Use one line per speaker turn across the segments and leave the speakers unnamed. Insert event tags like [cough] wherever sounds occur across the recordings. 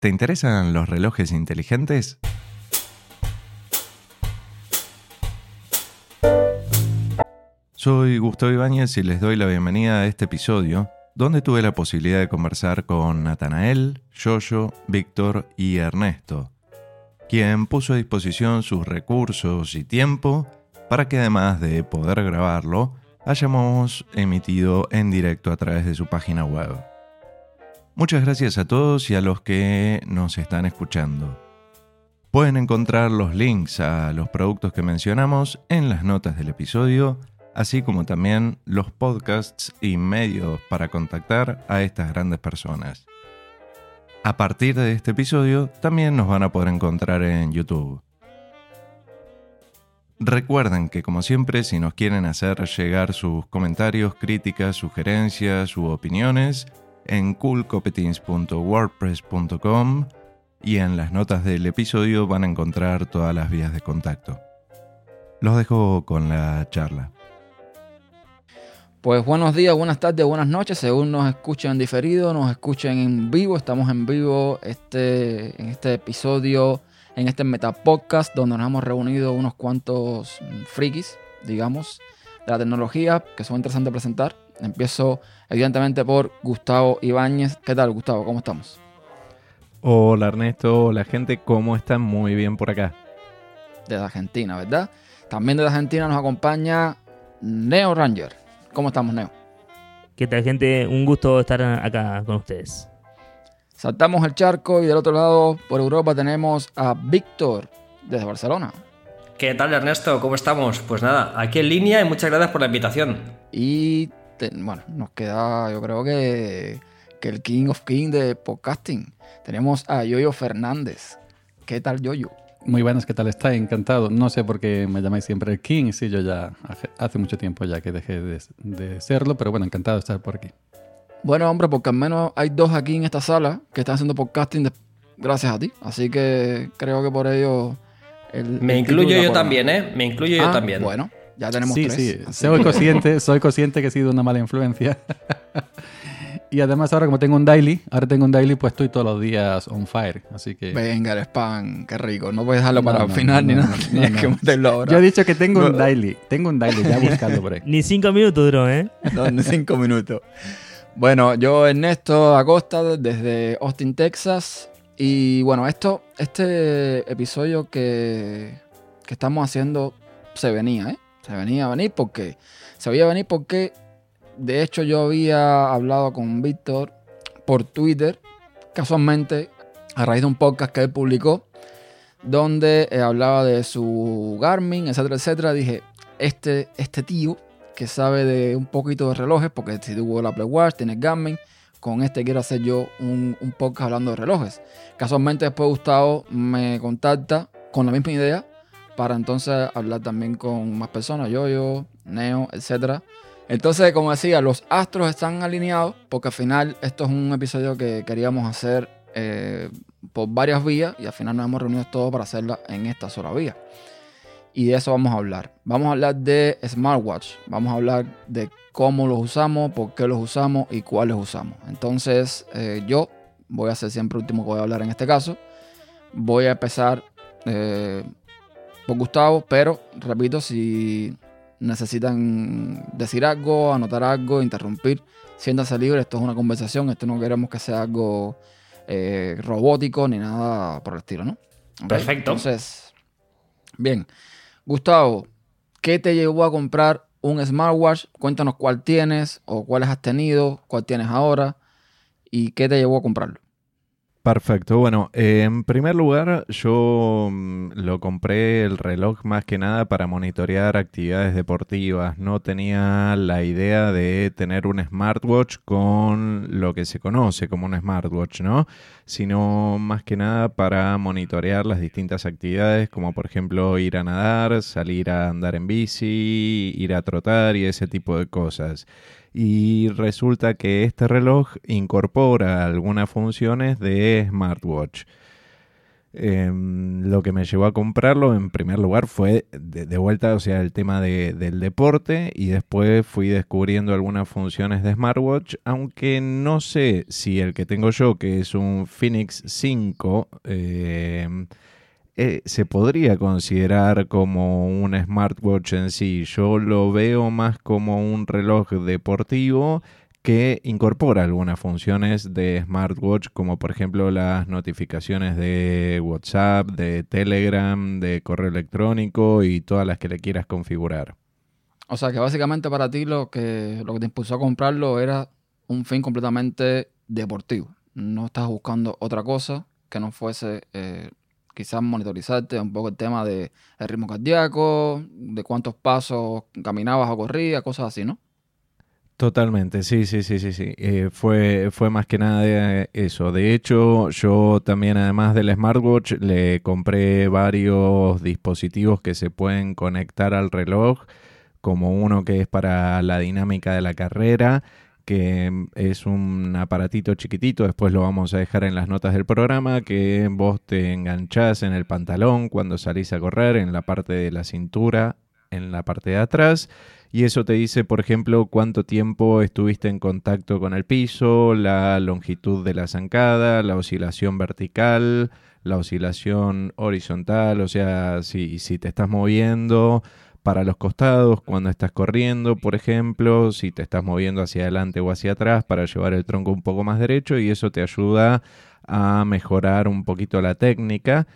¿Te interesan los relojes inteligentes? Soy Gustavo Ibáñez y les doy la bienvenida a este episodio, donde tuve la posibilidad de conversar con Natanael, Yoyo, Víctor y Ernesto, quien puso a disposición sus recursos y tiempo para que además de poder grabarlo, hayamos emitido en directo a través de su página web. Muchas gracias a todos y a los que nos están escuchando. Pueden encontrar los links a los productos que mencionamos en las notas del episodio, así como también los podcasts y medios para contactar a estas grandes personas. A partir de este episodio también nos van a poder encontrar en YouTube. Recuerden que como siempre si nos quieren hacer llegar sus comentarios, críticas, sugerencias u opiniones, en coolcopetins.wordpress.com y en las notas del episodio van a encontrar todas las vías de contacto. Los dejo con la charla.
Pues buenos días, buenas tardes, buenas noches, según nos escuchen diferido, nos escuchen en vivo, estamos en vivo este, en este episodio, en este Metapodcast, donde nos hemos reunido unos cuantos frikis, digamos, de la tecnología, que son interesantes de presentar. Empiezo evidentemente por Gustavo Ibáñez. ¿Qué tal, Gustavo? ¿Cómo estamos?
Hola Ernesto, hola gente, ¿cómo están? Muy bien por acá.
Desde Argentina, ¿verdad? También desde Argentina nos acompaña Neo Ranger. ¿Cómo estamos, Neo?
¿Qué tal, gente? Un gusto estar acá con ustedes.
Saltamos el charco y del otro lado, por Europa, tenemos a Víctor, desde Barcelona.
¿Qué tal, Ernesto? ¿Cómo estamos? Pues nada, aquí en línea y muchas gracias por la invitación.
Y bueno, nos queda, yo creo que, que el King of King de podcasting. Tenemos a Yoyo Fernández. ¿Qué tal, Yoyo?
Muy buenas, ¿qué tal está? Encantado. No sé por qué me llamáis siempre el King. Sí, yo ya hace mucho tiempo ya que dejé de, de serlo, pero bueno, encantado de estar por aquí.
Bueno, hombre, porque al menos hay dos aquí en esta sala que están haciendo podcasting gracias a ti. Así que creo que por ello...
El, Me incluyo yo también, ¿eh? Me incluyo yo
Ah,
también.
Bueno, ya tenemos
Sí,
tres.
sí, soy consciente, soy consciente que he sido una mala influencia. [laughs] y además ahora como tengo un daily, ahora tengo un daily, pues estoy todos los días on fire, así que...
Venga, el spam, qué rico. No puedes dejarlo
No,
para el
no,
final ni
no,
nada.
no,
Tienes
no,
que meterlo ahora.
Yo he dicho que tengo un daily, tengo un daily, ya buscando por ahí. [laughs]
Ni cinco minutos duró, ¿eh? [laughs]
No, en cinco minutos. Bueno, yo Ernesto Acosta desde Austin, Texas. Y bueno, esto, este episodio que, que estamos haciendo se venía, ¿eh? Se venía a venir porque se veía venir porque de hecho yo había hablado con Víctor por Twitter, casualmente a raíz de un podcast que él publicó, donde eh, hablaba de su Garmin, etcétera, etcétera. Dije, este, este tío que sabe de un poquito de relojes, porque si tuvo Apple Watch, tiene Garmin, con este quiero hacer yo un, un podcast hablando de relojes. Casualmente después Gustavo me contacta con la misma idea para entonces hablar también con más personas, yo, yo, Neo, etcétera. Entonces, como decía, los astros están alineados porque al final esto es un episodio que queríamos hacer eh, por varias vías y al final nos hemos reunido todos para hacerla en esta sola vía. Y de eso vamos a hablar. Vamos a hablar de smartwatch. Vamos a hablar de cómo los usamos, por qué los usamos y cuáles usamos. Entonces, eh, yo voy a ser siempre el último que voy a hablar en este caso. Voy a empezar eh, por Gustavo, pero repito, si necesitan decir algo, anotar algo, interrumpir, siéntanse libres. Esto es una conversación. Esto no queremos que sea algo eh, robótico ni nada por el estilo, ¿no?
Perfecto.
Entonces, bien. Gustavo, ¿qué te llevó a comprar un smartwatch? Cuéntanos cuál tienes o cuáles has tenido, cuál tienes ahora y qué te llevó a comprarlo.
Perfecto. Bueno, en primer lugar, yo mm, lo compré el reloj más que nada para monitorear actividades deportivas. No tenía la idea de tener un smartwatch con lo que se conoce como un smartwatch, ¿no? Sino más que nada para monitorear las distintas actividades, como por ejemplo ir a nadar, salir a andar en bici, ir a trotar y ese tipo de cosas y resulta que este reloj incorpora algunas funciones de smartwatch. Em, lo que me llevó a comprarlo en primer lugar fue de, vuelta, o sea, el tema de- del deporte y después fui descubriendo algunas funciones de smartwatch, aunque no sé si el que tengo yo, que es un Phoenix 5, em, eh, se podría considerar como un smartwatch en sí. Yo lo veo más como un reloj deportivo que incorpora algunas funciones de smartwatch, como por ejemplo las notificaciones de WhatsApp, de Telegram, de correo electrónico y todas las que le quieras configurar.
O sea que básicamente para ti lo que, lo que te impulsó a comprarlo era un fin completamente deportivo. No estás buscando otra cosa que no fuese eh, quizás monitorizarte un poco el tema de el ritmo cardíaco, de cuántos pasos caminabas o corrías, cosas así, ¿no?
Totalmente, sí, sí, sí, sí, sí. Eh, fue, fue más que nada de eso. De hecho, yo también, además del smartwatch, le compré varios dispositivos que se pueden conectar al reloj, como uno que es para la dinámica de la carrera, que es un aparatito chiquitito, después lo vamos a dejar en las notas del programa, que vos te enganchás en el pantalón cuando salís a correr, en la parte de la cintura, en la parte de atrás y eso te dice, por ejemplo, cuánto tiempo estuviste en contacto con el piso, la longitud de la zancada, la oscilación vertical, la oscilación horizontal, o sea, si, si te estás moviendo para los costados cuando estás corriendo, por ejemplo, si te estás moviendo hacia adelante o hacia atrás para llevar el tronco un poco más derecho y eso te ayuda a mejorar un poquito la técnica.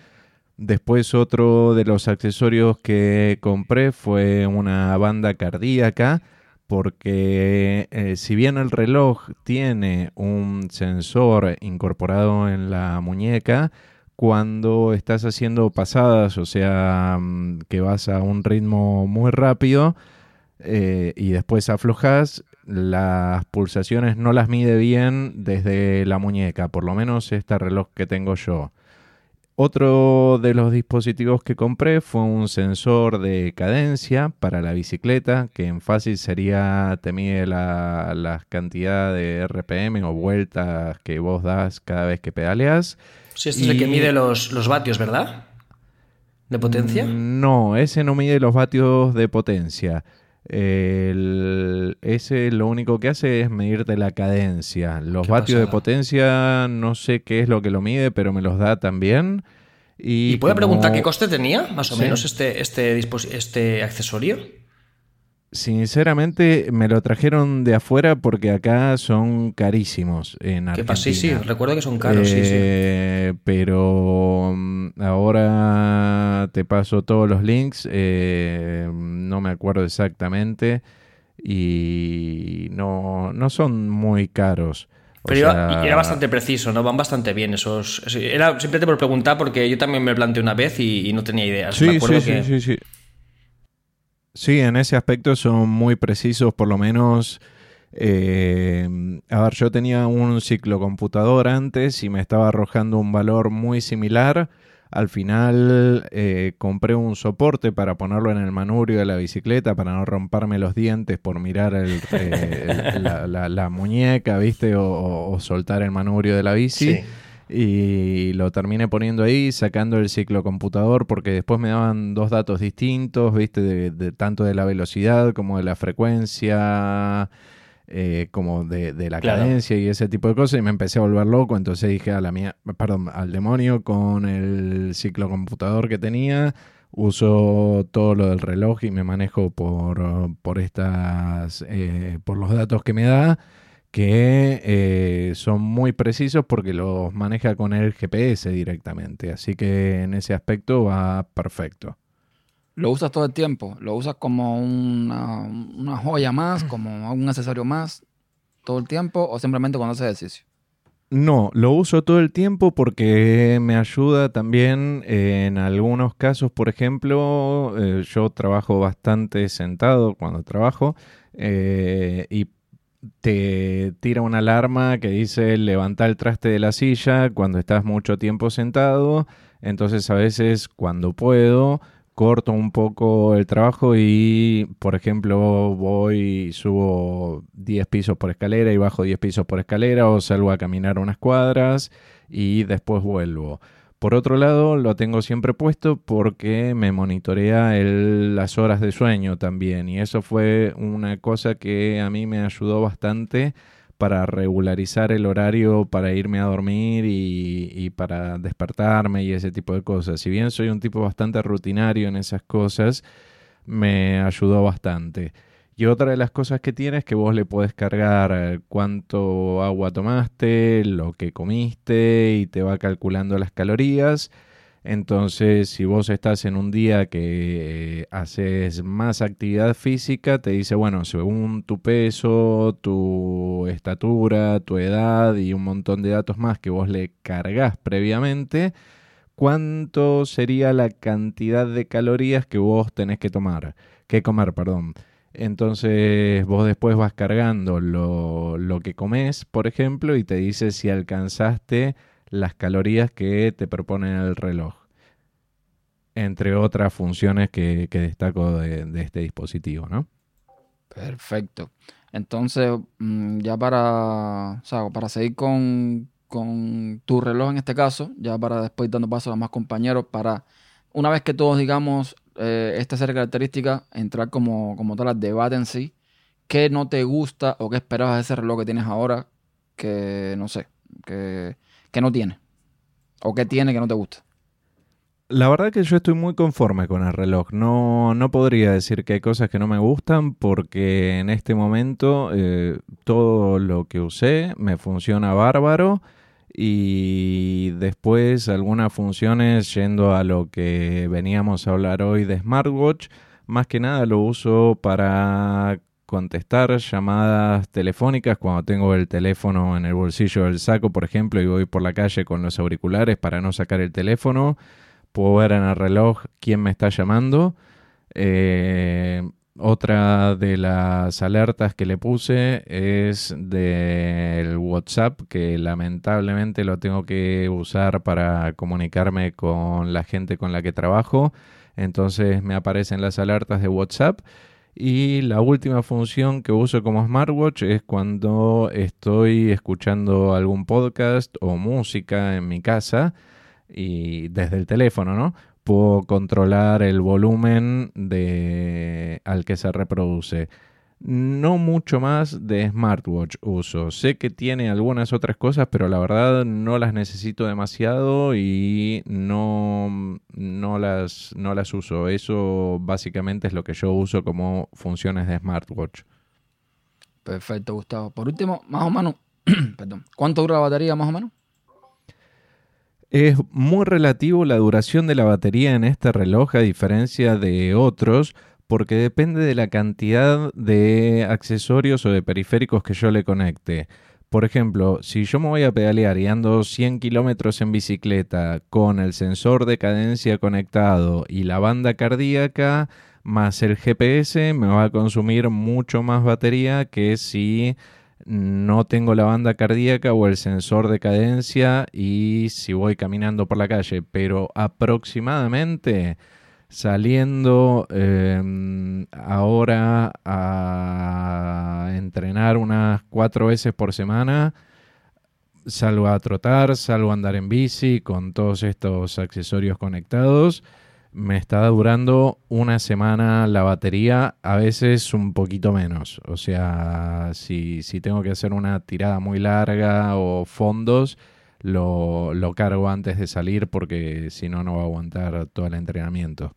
Después otro de los accesorios que compré fue una banda cardíaca porque eh, si bien el reloj tiene un sensor incorporado en la muñeca, cuando estás haciendo pasadas, o sea, mm, que vas a un ritmo muy rápido eh, y después aflojas, las pulsaciones no las mide bien desde la muñeca, por lo menos este reloj que tengo yo. Otro de los dispositivos que compré fue un sensor de cadencia para la bicicleta, que en fácil sería, te mide la, la cantidad de RPM o vueltas que vos das cada vez que pedaleas.
Sí, este es el que mide los, los vatios, ¿verdad? ¿De potencia?
Mm, No, ese no mide los vatios de potencia. El- ese lo único que hace es medirte la cadencia. Los vatios de potencia no sé qué es lo que lo mide, pero me los da también. Y,
¿Y puedo preguntar qué coste tenía, más o
Sí.
menos, este, este, este accesorio?
Sinceramente me lo trajeron de afuera porque acá son carísimos en
¿Qué
Argentina.
pasa? Sí, sí, recuerdo que son caros, sí, sí.
Eh, Pero mm, ahora te paso todos los links. eh, no me acuerdo exactamente. Y no, no son muy caros. O
Pero iba- era bastante preciso, ¿no? Van bastante bien esos. eso- Era simplemente por preguntar, porque yo también me planteé una vez y, y no tenía ideas.
Sí,
me acuerdo
sí,
que...
sí, sí, sí. Sí, en ese aspecto son muy precisos, por lo menos. eh, a ver, yo tenía un ciclocomputador antes y me estaba arrojando un valor muy similar. Al final eh, compré un soporte para ponerlo en el manubrio de la bicicleta para no romperme los dientes por mirar el- eh, la, la- la muñeca, ¿viste? O, o- o soltar el manubrio de la bici.
Sí.
Y lo terminé poniendo ahí, sacando el ciclocomputador, porque después me daban dos datos distintos, ¿viste? De, de- tanto de la velocidad como de la frecuencia, eh, como de, de la
Claro.
cadencia y ese tipo de cosas. Y me empecé a volver loco, entonces dije a la mía, perdón, al demonio con el ciclocomputador que tenía. Uso todo lo del reloj y me manejo por, por estas, eh, por los datos que me da que eh, son muy precisos porque los maneja con el GPS directamente. Así que en ese aspecto va perfecto.
¿Lo usas todo el tiempo? ¿Lo usas como una, una joya más, [clears throat] como un accesorio más todo el tiempo o simplemente cuando haces ejercicio?
No, lo uso todo el tiempo porque me ayuda también eh, en algunos casos, por ejemplo, eh, yo trabajo bastante sentado cuando trabajo eh, y te tira una alarma que dice levanta el traste de la silla cuando estás mucho tiempo sentado, entonces a veces cuando puedo corto un poco el trabajo y, por ejemplo, voy, subo 10 pisos por escalera y bajo 10 pisos por escalera o salgo a caminar unas cuadras y después vuelvo. Por otro lado, lo tengo siempre puesto porque me monitorea el- las horas de sueño también. Y eso fue una cosa que a mí me ayudó bastante para regularizar el horario para irme a dormir y, y para despertarme y ese tipo de cosas. Si bien soy un tipo bastante rutinario en esas cosas, me ayudó bastante. Y otra de las cosas que tiene es que vos le podés cargar eh, cuánto agua tomaste, lo que comiste y te va calculando las calorías. Entonces, si vos estás en un día que eh, haces más actividad física, te dice, bueno, según tu peso, tu estatura, tu edad y un montón de datos más que vos le cargas previamente, cuánto sería la cantidad de calorías que vos tenés que tomar, que comer, perdón. Entonces vos después vas cargando lo, lo que comes, por ejemplo, y te dice si alcanzaste las calorías que te propone el reloj. Entre otras funciones que, destaco de, este dispositivo, ¿no?
Perfecto. Entonces, mm, ya para, o sea, para seguir con, con tu reloj en este caso, ya para después dando paso a más compañeros, para una vez que todos digamos eh, esta serie de características, entrar como, como tal al debate en sí, ¿qué no te gusta o qué esperabas de ese reloj que tienes ahora que, no sé, que, que no tiene? ¿O qué tiene que no te gusta?
La verdad que yo estoy muy conforme con el reloj. No, no podría decir que hay cosas que no me gustan porque en este momento eh, todo lo que usé me funciona bárbaro y después algunas funciones yendo a lo que veníamos a hablar hoy de smartwatch, más que nada lo uso para contestar llamadas telefónicas cuando tengo el teléfono en el bolsillo del saco, por ejemplo, y voy por la calle con los auriculares para no sacar el teléfono puedo ver en el reloj quién me está llamando. Eh, otra de las alertas que le puse es del WhatsApp, que lamentablemente lo tengo que usar para comunicarme con la gente con la que trabajo. Entonces me aparecen las alertas de WhatsApp. Y la última función que uso como smartwatch es cuando estoy escuchando algún podcast o música en mi casa y desde el teléfono, ¿no? Puedo controlar el volumen de, al que se reproduce. No mucho más de smartwatch uso. Sé que tiene algunas otras cosas, pero la verdad no las necesito demasiado y no, no, las, no las uso. Eso básicamente es lo que yo uso como funciones de smartwatch.
Perfecto, Gustavo. Por último, más o menos, [clears throat] perdón, ¿cuánto dura la batería más o menos?
Es muy relativo la duración de la batería en este reloj a diferencia de otros porque depende de la cantidad de accesorios o de periféricos que yo le conecte. Por ejemplo, si yo me voy a pedalear y ando 100 kilómetros en bicicleta con el sensor de cadencia conectado y la banda cardíaca más el GPS, me va a consumir mucho más batería que si no tengo la banda cardíaca o el sensor de cadencia y si voy caminando por la calle, pero aproximadamente saliendo eh, ahora a entrenar unas cuatro veces por semana, salgo a trotar, salgo a andar en bici con todos estos accesorios conectados me está durando una semana la batería, a veces un poquito menos. O sea, si, si tengo que hacer una tirada muy larga o fondos, lo, lo cargo antes de salir porque si no, no va a aguantar todo el entrenamiento.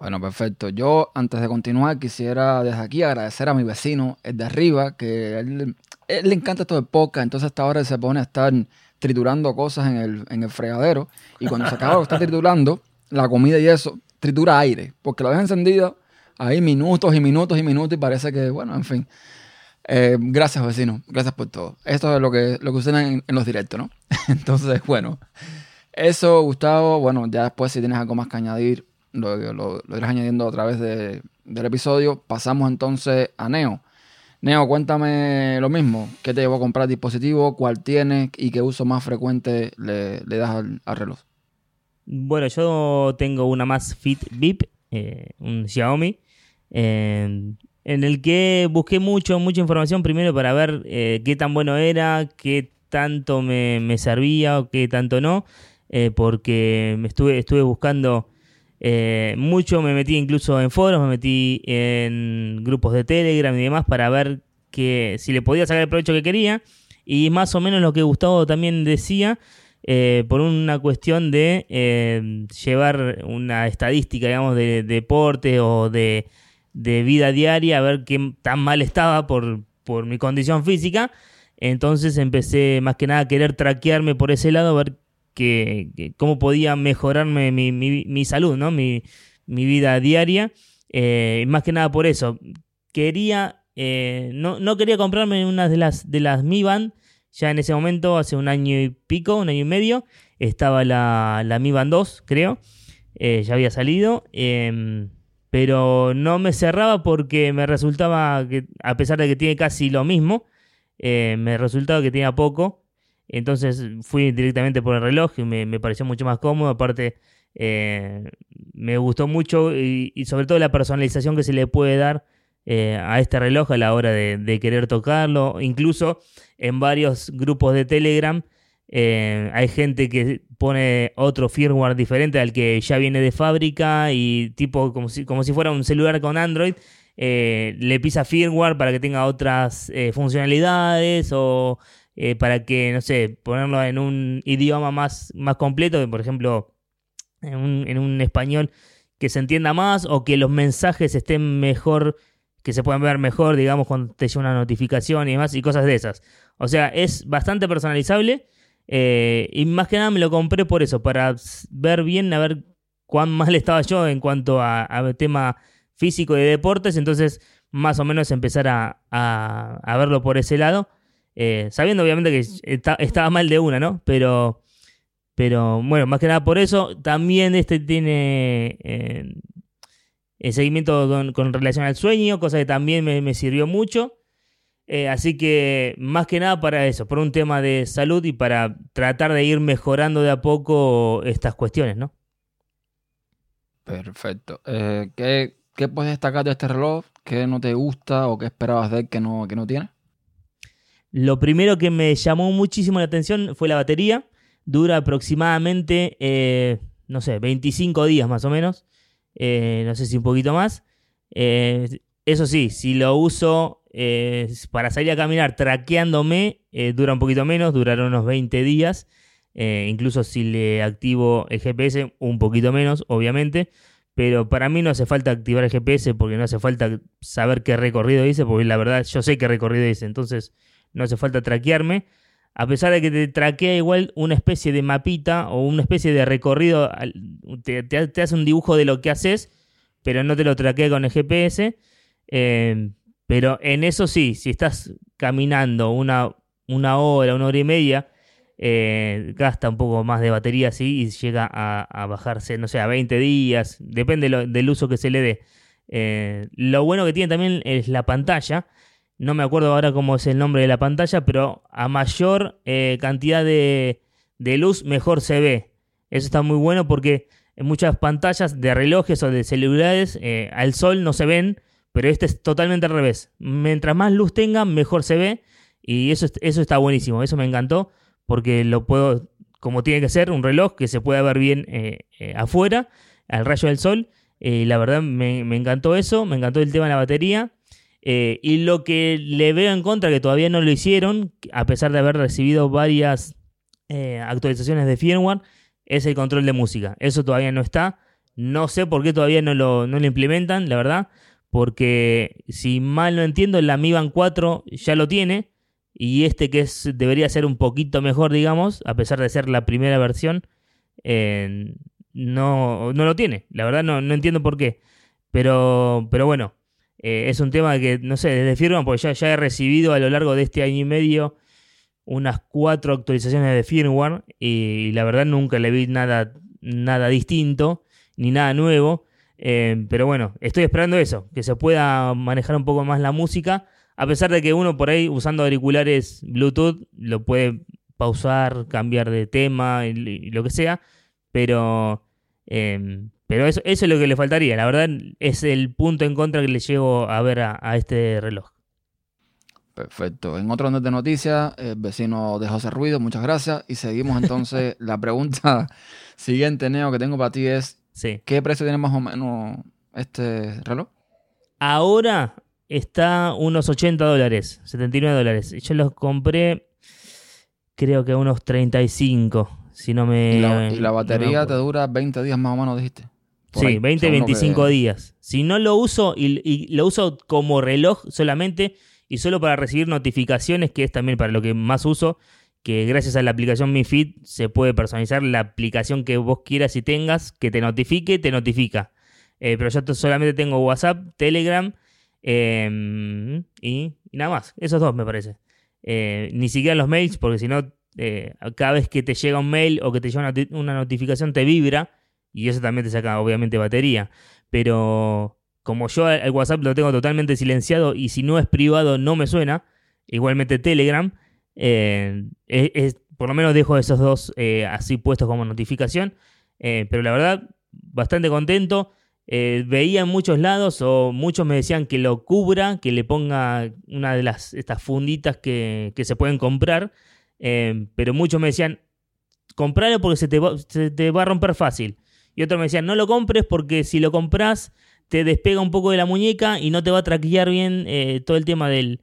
Bueno, perfecto. Yo, antes de continuar, quisiera desde aquí agradecer a mi vecino, el de arriba, que él, él le encanta esto de poca, entonces hasta ahora se pone a estar triturando cosas en el, en el fregadero y cuando se acaba lo está [laughs] triturando, la comida y eso, tritura aire, porque la deja encendida ahí minutos y minutos y minutos y parece que, bueno, en fin. Eh, gracias, vecino, gracias por todo. Esto es lo que, lo que usan en, los directos, ¿no? [laughs] Entonces, bueno, eso, Gustavo, bueno, ya después si tienes algo más que añadir, lo, lo, lo irás añadiendo a través de, del episodio. Pasamos entonces a Neo. Neo, cuéntame lo mismo. ¿Qué te llevó a comprar el dispositivo? ¿Cuál tienes? ¿Y qué uso más frecuente le, le das al reloj?
Bueno, yo tengo una más Fit VIP, eh, un Xiaomi, en el que busqué mucho, mucha información primero para ver eh, qué tan bueno era, qué tanto me, me servía o qué tanto no. eh, porque me estuve, estuve buscando eh, mucho, me metí incluso en foros, me metí en grupos de Telegram y demás para ver que si le podía sacar el provecho que quería. Y más o menos lo que Gustavo también decía, eh, por una cuestión de eh, llevar una estadística, digamos, de, deporte o de, vida diaria, a ver qué tan mal estaba por, por mi condición física. Entonces empecé más que nada a querer traquearme por ese lado, a ver que, cómo podía mejorarme mi, mi, salud, ¿no? Mi, vida diaria. Eh, más que nada por eso. Quería, eh, no, no, quería comprarme una de las, de las Mi Band. Ya en ese momento, hace un año y pico, un año y medio, estaba la, la Mi Band 2, creo. Eh, ya había salido. Em, pero no me cerraba porque me resultaba que, a pesar de que tiene casi lo mismo, me resultaba que tenía poco entonces fui directamente por el reloj y me, pareció mucho más cómodo. Aparte, eh, me gustó mucho y, sobre todo la personalización que se le puede dar eh, a este reloj a la hora de, querer tocarlo. Incluso en varios grupos de Telegram eh, hay gente que pone otro firmware diferente al que ya viene de fábrica y tipo como si, como si fuera un celular con Android. le pisa firmware para que tenga otras funcionalidades o eh, para que, no sé, ponerlo en un idioma más, más completo, por ejemplo, en un, en un español que se entienda más o que los mensajes estén mejor, que se puedan ver mejor, digamos, cuando te llega una notificación y demás, y cosas de esas. O sea, es bastante personalizable eh, y más que nada me lo compré por eso, para ver bien, a ver cuán [laughs] mal estaba yo en cuanto a, tema físico de deportes, entonces más o menos empezar a, a verlo por ese lado. Eh, sabiendo obviamente que estaba mal de una, ¿no? Pero, pero bueno, más que nada por eso. También este tiene eh, el seguimiento con, relación al sueño, cosa que también me, sirvió mucho. Eh, así que más que nada para eso, por un tema de salud y para tratar de ir mejorando de a poco estas cuestiones, ¿no?
Perfecto. ¿qué, ¿qué, puedes destacar de este reloj? ¿Qué no te gusta o qué esperabas de él que no, que no tiene?
Lo primero que me llamó muchísimo la atención fue la batería. Dura aproximadamente, eh, no sé, 25 días más o menos. Eh, no sé si un poquito más. Eh, eso sí, si lo uso para salir a caminar traqueándome, dura un poquito menos, durará unos 20 días. incluso si le activo el GPS, un poquito menos, obviamente. Pero para mí no hace falta activar el GPS porque no hace falta saber qué recorrido dice, porque la verdad yo sé qué recorrido dice. Entonces no hace falta traquearme. A pesar de que te traquea igual una especie de mapita o una especie de recorrido, te, hace un dibujo de lo que haces, pero no te lo traquea con el GPS. Eh, pero en eso sí, si estás caminando una, una hora, una hora y media, eh, gasta un poco más de batería sí, y llega a, bajarse, no sé, a 20 días, depende del uso que se le dé. Eh, lo bueno que tiene también es la pantalla, no me acuerdo ahora cómo es el nombre de la pantalla, pero a mayor eh, cantidad de, luz, mejor se ve. Eso está muy bueno porque en muchas pantallas de relojes o de celulares eh, al sol no se ven, pero este es totalmente al revés. Mientras más luz tenga, mejor se ve. Y eso, eso está buenísimo, eso me encantó, porque lo puedo, como tiene que ser, un reloj que se pueda ver bien eh, afuera, al rayo del sol. la verdad me, me encantó eso, me encantó el tema de la batería. Eh, y lo que le veo en contra, que todavía no lo hicieron, a pesar de haber recibido varias eh, actualizaciones de firmware, es el control de música. Eso todavía no está. No sé por qué todavía no lo, no lo implementan, la verdad. Porque si mal no entiendo, la Mi Band 4 ya lo tiene. Y este que es, debería ser un poquito mejor, digamos, a pesar de ser la primera versión, eh, no, no lo tiene. La verdad no, no entiendo por qué. Pero, pero bueno, eh, es un tema que, no sé, desde firmware, porque ya, ya he recibido a lo largo de este año y medio unas cuatro actualizaciones de firmware y, la verdad nunca le vi nada, nada distinto ni nada nuevo. Eh, pero bueno, estoy esperando eso, que se pueda manejar un poco más la música, a pesar de que uno por ahí usando auriculares Bluetooth lo puede pausar, cambiar de tema y, lo que sea, pero eh, pero eso, es lo que le faltaría. La verdad es el punto en contra que le llego a ver a, este reloj.
Perfecto. En otro de noticias, el vecino dejó ese ruido, muchas gracias. Y seguimos entonces. [laughs] la pregunta siguiente, Neo, que tengo para ti es:
Sí.
¿qué precio tiene más o menos este reloj?
Ahora está unos 80 dólares, 79 dólares. Yo los compré, creo que unos 35, si no me.
y la, y la
no
batería te dura 20 días más o menos, dijiste. Por
Sí,
ahí,
20,
según lo
25
que-
días. Si no lo uso y, y lo uso como reloj solamente y solo para recibir notificaciones, que es también para lo que más uso, que gracias a la aplicación Mi Fit se puede personalizar la aplicación que vos quieras y tengas, que te notifique, te notifica. Eh, pero yo solamente tengo WhatsApp, Telegram eh, y, y nada más. Esos dos me parece. Eh, ni siquiera los mails, porque si no, eh, cada vez que te llega un mail o que te llega una, una notificación te vibra y eso también te saca obviamente batería. Pero como yo el WhatsApp lo tengo totalmente silenciado y si no es privado no me suena, igualmente Telegram, eh, es, por lo menos dejo esos dos eh, así puestos como notificación. Eh, pero la verdad, bastante contento. Veía en muchos lados o muchos me decían que lo cubra, que le ponga una de las estas funditas que, que se pueden comprar. Pero muchos me decían, compralo porque se te, va, se te va a romper fácil. Y otros me decían, no lo compres porque si lo compras te despega un poco de la muñeca y no te va a traquear bien eh, todo el tema del,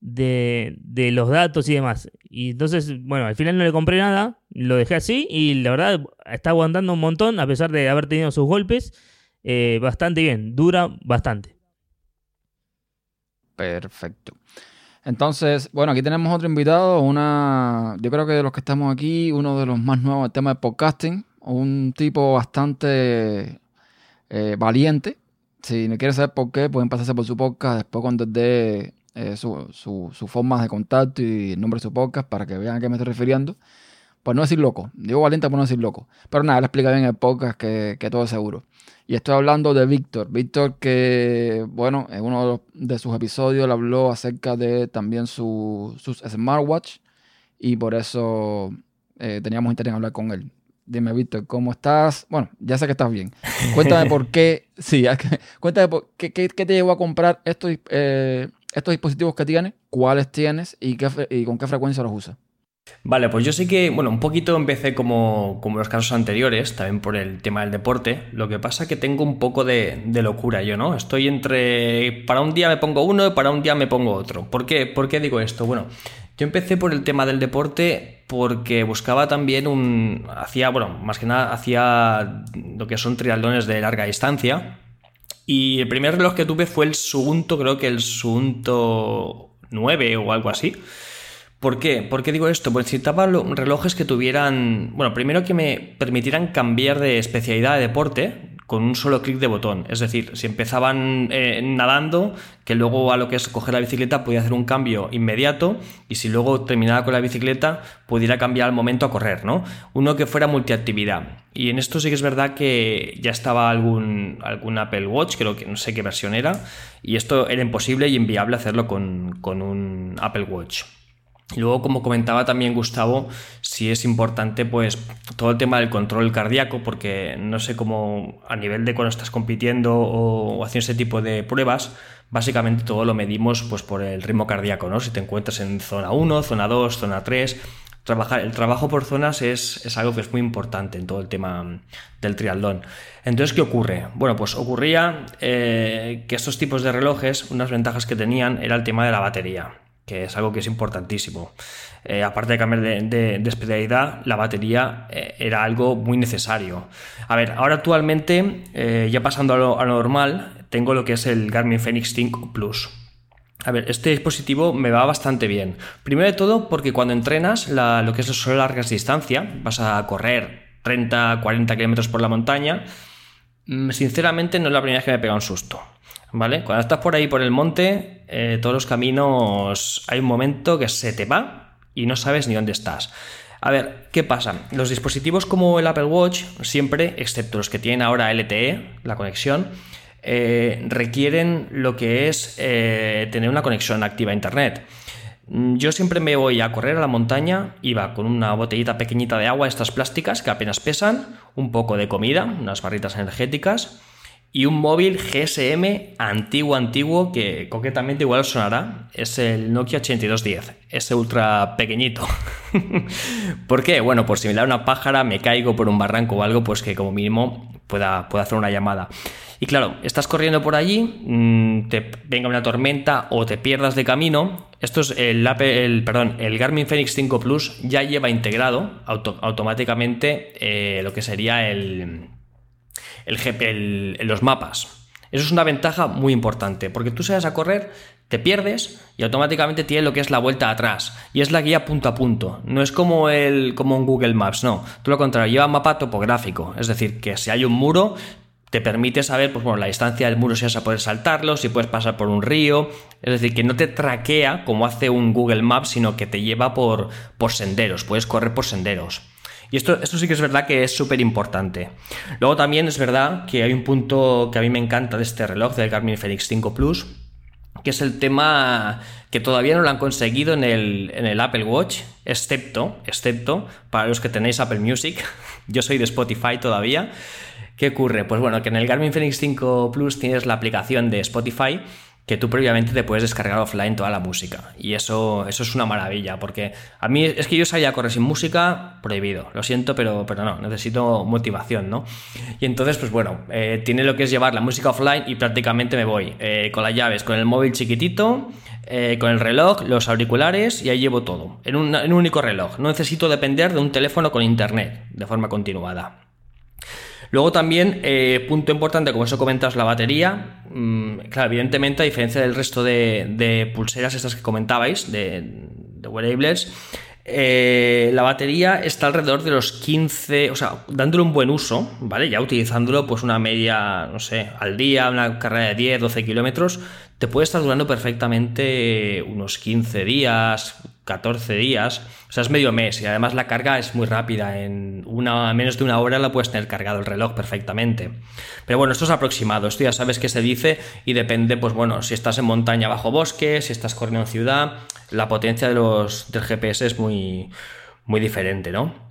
de, de los datos y demás. Y entonces, bueno, al final no le compré nada, lo dejé así y la verdad está aguantando un montón a pesar de haber tenido sus golpes. eh, bastante bien, dura bastante.
Perfecto. Entonces, bueno, aquí tenemos otro invitado, una, yo creo que de los que estamos aquí, uno de los más nuevos en tema de podcasting, un tipo bastante eh, valiente. Si no quieren saber por qué, pueden pasarse por su podcast, después cuando dé eh, su, su, su forma de contacto y el nombre de su podcast para que vean a qué me estoy refiriendo. Por no decir loco, digo valiente por no decir loco. Pero nada, él explica bien en el podcast que, que todo es seguro. Y estoy hablando de Víctor. Víctor que, bueno, en uno de sus episodios le habló acerca de también su- sus smartwatch y por eso eh, teníamos interés en hablar con él. Dime, Víctor, ¿cómo estás? Bueno, ya sé que estás bien. Cuéntame por qué, [laughs] sí, cuéntame por qué, qué- qué te llevó a comprar estos, eh, estos dispositivos que tienes, cuáles tienes y, qué, y con qué frecuencia los usas.
Vale, pues yo sí que, bueno, un poquito empecé como, como los casos anteriores, también por el tema del deporte. Lo que pasa que tengo un poco de, de locura yo, ¿no? Estoy entre, para un día me pongo uno y para un día me pongo otro. ¿Por qué? ¿Por qué digo esto? Bueno, yo empecé por el tema del deporte porque buscaba también un, hacía, bueno, más que nada hacía lo que son triatlones de larga distancia. Y el primer reloj que tuve fue el Suunto, creo que el Suunto 9 o algo así. ¿Por qué? ¿Por qué digo esto? Pues necesitaba lo- relojes que tuvieran, bueno, primero que me permitieran cambiar de especialidad de deporte con un solo clic de botón. Es decir, si empezaban eh, nadando, que luego a lo que es coger la bicicleta podía hacer un cambio inmediato y si luego terminaba con la bicicleta pudiera cambiar al momento a correr, ¿no? Uno que fuera multiactividad. Y en esto sí que es verdad que ya estaba algún, algún Apple Watch, creo que no sé qué versión era, y esto era imposible y inviable hacerlo con, con un Apple Watch. Luego, como comentaba también Gustavo, sí es importante pues todo el tema del control cardíaco, porque no sé cómo a nivel de cuando estás compitiendo o, haciendo ese tipo de pruebas, básicamente todo lo medimos pues por el ritmo cardíaco, ¿no? Si te encuentras en zona 1, zona 2, zona 3, trabajar, el trabajo por zonas es, es algo que es muy importante en todo el tema del triatlón. Entonces, ¿qué ocurre? Bueno, pues ocurría eh, que estos tipos de relojes, unas ventajas que tenían era el tema de la batería que es algo que es importantísimo. Eh, aparte de cambiar de, especialidad, la batería eh, era algo muy necesario. A ver, ahora actualmente, eh, ya pasando a lo, normal, tengo lo que es el Garmin Fenix 5 Plus. A ver, este dispositivo me va bastante bien. Primero de todo porque cuando entrenas lo que es solo largas distancia, vas a correr 30, 40 kilómetros por la montaña, Mm, Sinceramente, no es la primera vez que me pega un susto. ¿Vale? Cuando estás por ahí por el monte, eh, todos los caminos hay un momento que se te va y no sabes ni dónde estás. A ver, ¿qué pasa? Los dispositivos como el Apple Watch, siempre, excepto los que tienen ahora LTE, la conexión, eh, requieren lo que es eh, tener una conexión activa a Internet. Mm, Yo siempre me voy a correr a la montaña, iba con una botellita pequeñita de agua, estas plásticas que apenas pesan, un poco de comida, unas barritas energéticas y un móvil GSM antiguo, antiguo, que concretamente igual sonará, es el Nokia 8210, ese ultra pequeñito. [laughs] ¿Por qué? Bueno, por si me da una pájara, me caigo por un barranco o algo, pues que como mínimo pueda, pueda hacer una llamada. Y claro, estás corriendo por allí, mm, te venga una tormenta o te pierdas de camino. Esto es el, el, perdón, el Garmin Fenix 5 Plus ya lleva integrado automáticamente eh, lo que sería el, el, los mapas. Eso es una ventaja muy importante, porque tú sales a correr, te pierdes y automáticamente tiene lo que es la vuelta atrás. Y es la guía punto a punto. No es como, el, como un Google Maps, no. Tú lo contrario, lleva mapa topográfico. Es decir, que si hay un muro, te permite saber, pues bueno, la distancia del muro si vas a poder saltarlo, si puedes pasar por un río. Es decir, que no te traquea como hace un Google Maps, sino que te lleva por, por senderos. Puedes correr por senderos. Y esto, sí que es verdad que es súper importante. Luego también es verdad que hay un punto que a mí me encanta de este reloj, del Garmin Fenix 5 Plus, que es el tema que todavía no lo han conseguido en el, en el Apple Watch, excepto, excepto para los que tenéis Apple Music. [laughs] Yo soy de Spotify todavía. ¿Qué ocurre? Pues bueno, que en el Garmin Fenix 5 Plus tienes la aplicación de Spotify que tú previamente te puedes descargar offline toda la música. Y eso, eso es una maravilla, porque a mí es que yo salía a correr sin música, prohibido. Lo siento, pero, pero no, necesito motivación, ¿no? Y entonces, pues bueno, eh, tiene lo que es llevar la música offline y prácticamente me voy eh, con las llaves, con el móvil chiquitito, eh, con el reloj, los auriculares y ahí llevo todo, en en un único reloj. No necesito depender de un teléfono con internet de forma continuada. Luego también, eh, punto importante, como eso comentas, la batería. Mm, claro, evidentemente, a diferencia del resto de, pulseras estas que comentabais, de, de wearables, eh, la batería está alrededor de los 15, o sea, dándole un buen uso, ¿vale? Ya utilizándolo pues una media, no sé, al día, una carrera de 10, 12 kilómetros, te puede estar durando perfectamente unos 15 días, 14 días, o sea, es medio mes y además la carga es muy rápida, en una, menos de una hora la puedes tener cargado el reloj perfectamente. Pero bueno, esto es aproximado, esto ya sabes qué se dice y depende, pues bueno, si estás en montaña bajo bosque, si estás corriendo en ciudad, la potencia de los, del GPS es muy, muy diferente, ¿no?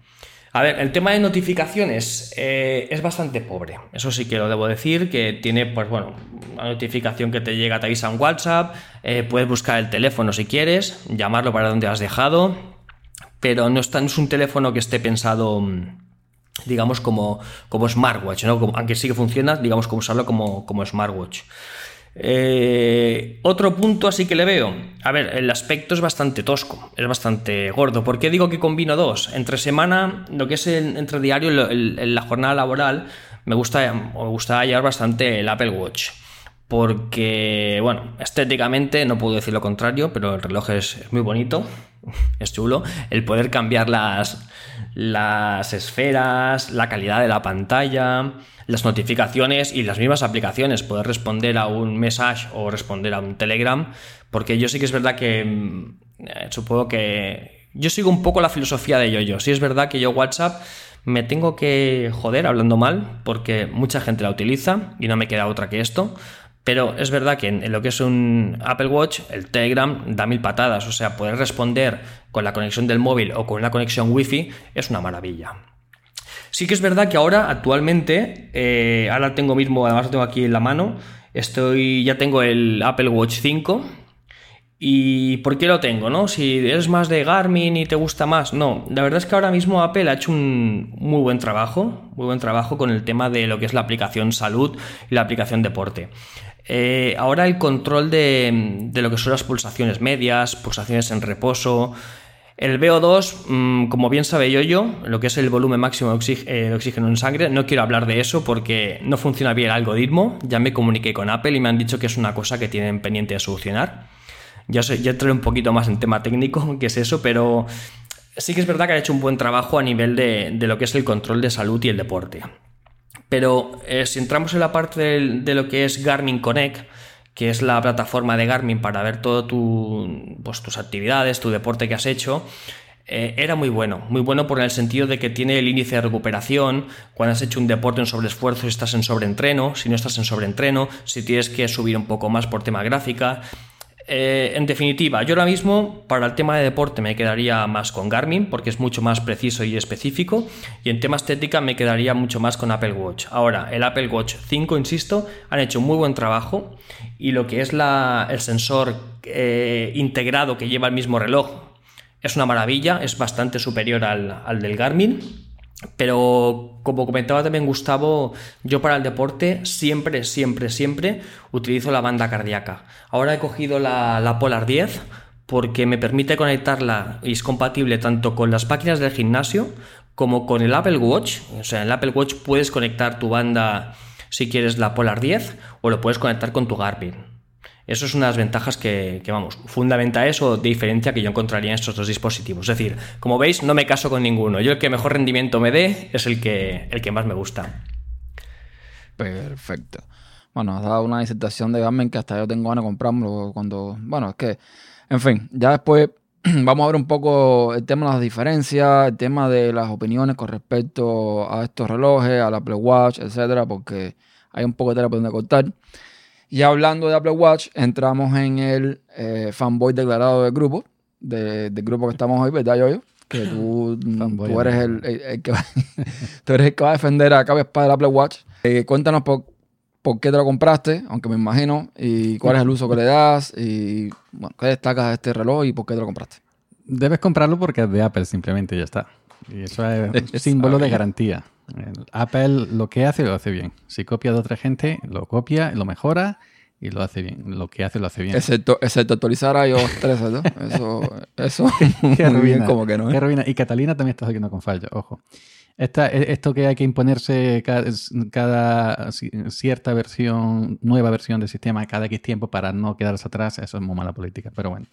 A ver, el tema de notificaciones eh, es bastante pobre. Eso sí que lo debo decir, que tiene, pues bueno, una notificación que te llega, te avisa en WhatsApp, eh, puedes buscar el teléfono si quieres, llamarlo para donde has dejado, pero no, está, es un teléfono que esté pensado digamos como, como smartwatch, ¿no? aunque sí que funciona, digamos como usarlo como, como smartwatch. Eh, otro punto así que le veo. A ver, el aspecto es bastante tosco, es bastante gordo. ¿Por qué digo que combino dos? Entre semana, lo que es entre diario, en la jornada laboral, me gusta, me gusta llevar bastante el Apple Watch. Porque, bueno, estéticamente no puedo decir lo contrario, pero el reloj es, muy bonito, [laughs] es chulo. El poder cambiar las, las esferas, la calidad de la pantalla las notificaciones y las mismas aplicaciones, poder responder a un message o responder a un Telegram, porque yo sí que es verdad que mm, eh, supongo que yo sigo un poco la filosofía de yo-yo. Sí es verdad que yo WhatsApp me tengo que joder hablando mal, porque mucha gente la utiliza y no me queda otra que esto. Pero es verdad que en, lo que es un Apple Watch, el Telegram da mil patadas. O sea, poder responder con la conexión del móvil o con una conexión Wi-Fi es una maravilla. Sí que es verdad que ahora, actualmente, eh, ahora tengo mismo, además lo tengo aquí en la mano, estoy, ya tengo el Apple Watch 5. ¿Y por qué lo tengo? ¿no? Si eres más de Garmin y te gusta más, no. La verdad es que ahora mismo Apple ha hecho un muy buen trabajo, muy buen trabajo con el tema de lo que es la aplicación salud y la aplicación deporte. Eh, ahora el control de, de, lo que son las pulsaciones medias, pulsaciones en reposo, el VO2, mm, como bien sabe yo, yo, lo que es el volumen máximo eh, de oxígeno en sangre, no quiero hablar de eso porque no funciona bien el algoritmo. Ya me comuniqué con Apple y me han dicho que es una cosa que tienen pendiente de solucionar. Ya, entré un poquito más en tema técnico, [laughs] que es eso, pero sí que es verdad que ha hecho un buen trabajo a nivel de, lo que es el control de salud y el deporte. Pero eh, si entramos en la parte de lo que es Garmin Connect, que es la plataforma de Garmin para ver todo tu, pues, tus actividades, tu deporte que has hecho, eh, era muy bueno, muy bueno por el sentido de que tiene el índice de recuperación, cuando has hecho un deporte en sobreesfuerzo, si estás en sobreentreno, si no estás en sobreentreno, si tienes que subir un poco más por tema gráfica. Eh, en definitiva, yo ahora mismo para el tema de deporte me quedaría más con Garmin porque es mucho más preciso y específico y en tema estética me quedaría mucho más con Apple Watch. Ahora, el Apple Watch 5, insisto, han hecho muy buen trabajo y lo que es el sensor eh, integrado que lleva el mismo reloj es una maravilla, es bastante superior al, al del Garmin. Pero como comentaba también Gustavo, yo para el deporte siempre, siempre, siempre utilizo la banda cardíaca. Ahora he cogido la, Polar 10 porque me permite conectarla y es compatible tanto con las máquinas del gimnasio como con el Apple Watch. O sea, en el Apple Watch puedes conectar tu banda si quieres la Polar 10 o lo puedes conectar con tu Garmin. Eso es una de las ventajas que, vamos, fundamenta eso de diferencia que yo encontraría en estos dos dispositivos. Es decir, como veis, no me caso con ninguno. Yo el que mejor rendimiento me dé es el que, el que más me gusta.
Perfecto. Bueno, has dado una disertación de Garmin que hasta yo tengo ganas de comprarlo cuando... Bueno, es que, en fin, ya después [clears throat] vamos a ver un poco el tema de las diferencias, el tema de las opiniones con respecto a estos relojes, al Apple Watch, etcétera, porque hay un poco de tela por donde cortar. Y hablando de Apple Watch, entramos en el eh, fanboy declarado del grupo, del grupo que estamos hoy, ¿verdad, Yoyo? Que tú, [laughs] tú eres el, que va, [laughs] tú eres el que va a defender a cabo espada del Apple Watch. Eh, cuéntanos por, por, qué te lo compraste, aunque me imagino, y cuál es el uso que le das, y bueno, qué destacas de este reloj y por qué te lo compraste.
Debes comprarlo porque es de Apple, simplemente, ya está. Y eso es un [laughs] símbolo de garantía. Apple lo que hace lo hace bien. Si copia de otra gente, lo copia, lo mejora y lo hace bien. Lo que hace lo hace bien.
Excepto, excepto actualizar a iOS 13, ¿no? Eso, [laughs] eso muy bien como que no.
¿eh? Y Catalina también está haciendo con fallo, ojo. Esta, e, esto que hay que imponerse cada, cada, cierta versión, nueva versión del sistema cada X tiempo para no quedarse atrás, eso es muy mala política. Pero bueno.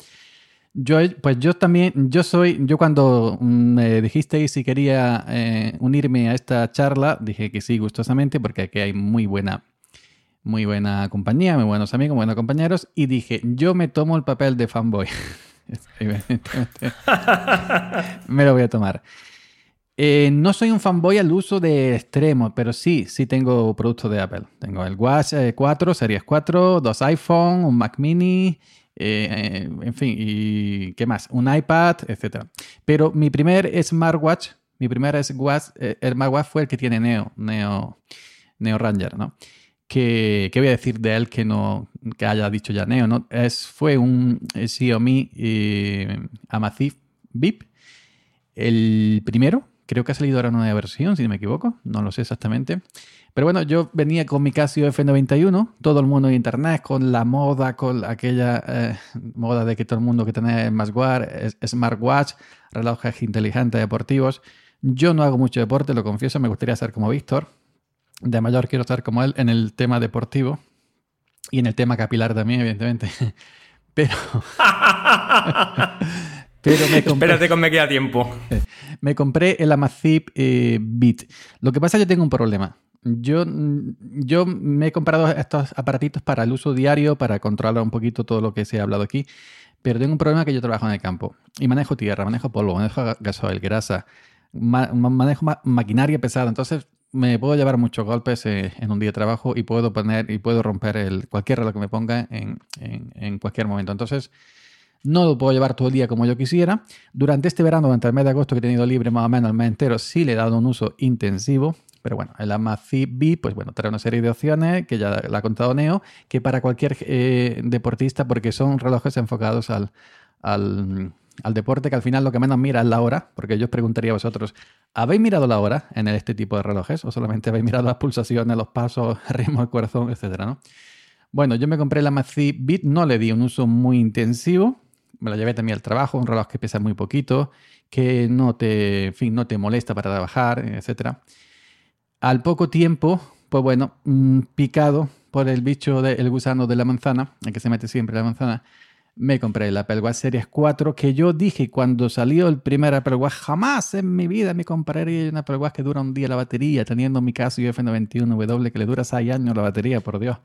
Yo, pues yo también, yo soy, yo cuando me dijisteis si quería eh, unirme a esta charla, dije que sí, gustosamente, porque aquí hay muy buena, muy buena compañía, muy buenos amigos, buenos compañeros, y dije, yo me tomo el papel de fanboy. [laughs] me lo voy a tomar. Eh, no soy un fanboy al uso de extremo, pero sí, sí tengo productos de Apple. Tengo el Watch 4, eh, Series 4, dos iPhone, un Mac Mini eh, en fin, y qué más, un iPad, etc. Pero mi primer smartwatch, mi primer smartwatch, eh, smartwatch fue el que tiene Neo, Neo, Neo Ranger, ¿no? Que, ¿Qué voy a decir de él que no que haya dicho ya Neo? ¿no? Es, fue un Xiaomi eh, Amazfit VIP, el primero, creo que ha salido ahora una nueva versión, si no me equivoco, no lo sé exactamente. Pero bueno, yo venía con mi Casio F91, todo el mundo en internet, con la moda, con aquella eh, moda de que todo el mundo que tiene smartwatch, relojes inteligentes deportivos. Yo no hago mucho deporte, lo confieso, me gustaría ser como Víctor. De mayor quiero ser como él en el tema deportivo y en el tema capilar también, evidentemente. [laughs] Pero. [laughs]
Pero me compré, Espérate con me queda tiempo. [laughs]
Me compré el Amazfit eh, Beat. Lo que pasa es que yo tengo un problema. Yo, yo me he comprado estos aparatitos para el uso diario, para controlar un poquito todo lo que se ha hablado aquí, pero tengo un problema que yo trabajo en el campo y manejo tierra, manejo polvo, manejo gasoil, grasa, manejo maquinaria pesada, entonces me puedo llevar muchos golpes eh, en un día de trabajo y puedo poner y puedo romper el, cualquier reloj que me ponga en, en, en cualquier momento. Entonces, no lo puedo llevar todo el día como yo quisiera. Durante este verano, durante el mes de agosto que he tenido libre más o menos el mes entero, sí le he dado un uso intensivo. Pero bueno, el Amazfit B, pues bueno, trae una serie de opciones que ya la ha contado Neo, que para cualquier eh, deportista, porque son relojes enfocados al, al, deporte, que al final lo que menos mira es la hora, porque yo os preguntaría a vosotros, ¿habéis mirado la hora en este tipo de relojes? ¿O solamente habéis mirado las pulsaciones, los pasos, el [laughs] ritmo del corazón, etcétera, ¿no? Bueno, yo me compré el Amazfit Beat, no le di un uso muy intensivo, me lo llevé también al trabajo, un reloj que pesa muy poquito, que no te, en fin, no te molesta para trabajar, etcétera. Al poco tiempo, pues bueno, mm, picado por el bicho del gusano de la manzana, el que se mete siempre la manzana, me compré el Apple Watch Series 4 que yo dije cuando salió el primer Apple Watch, jamás en mi vida me compraría un Apple Watch que dura un día la batería, teniendo mi caso F91W que le dura 6 años la batería, por Dios.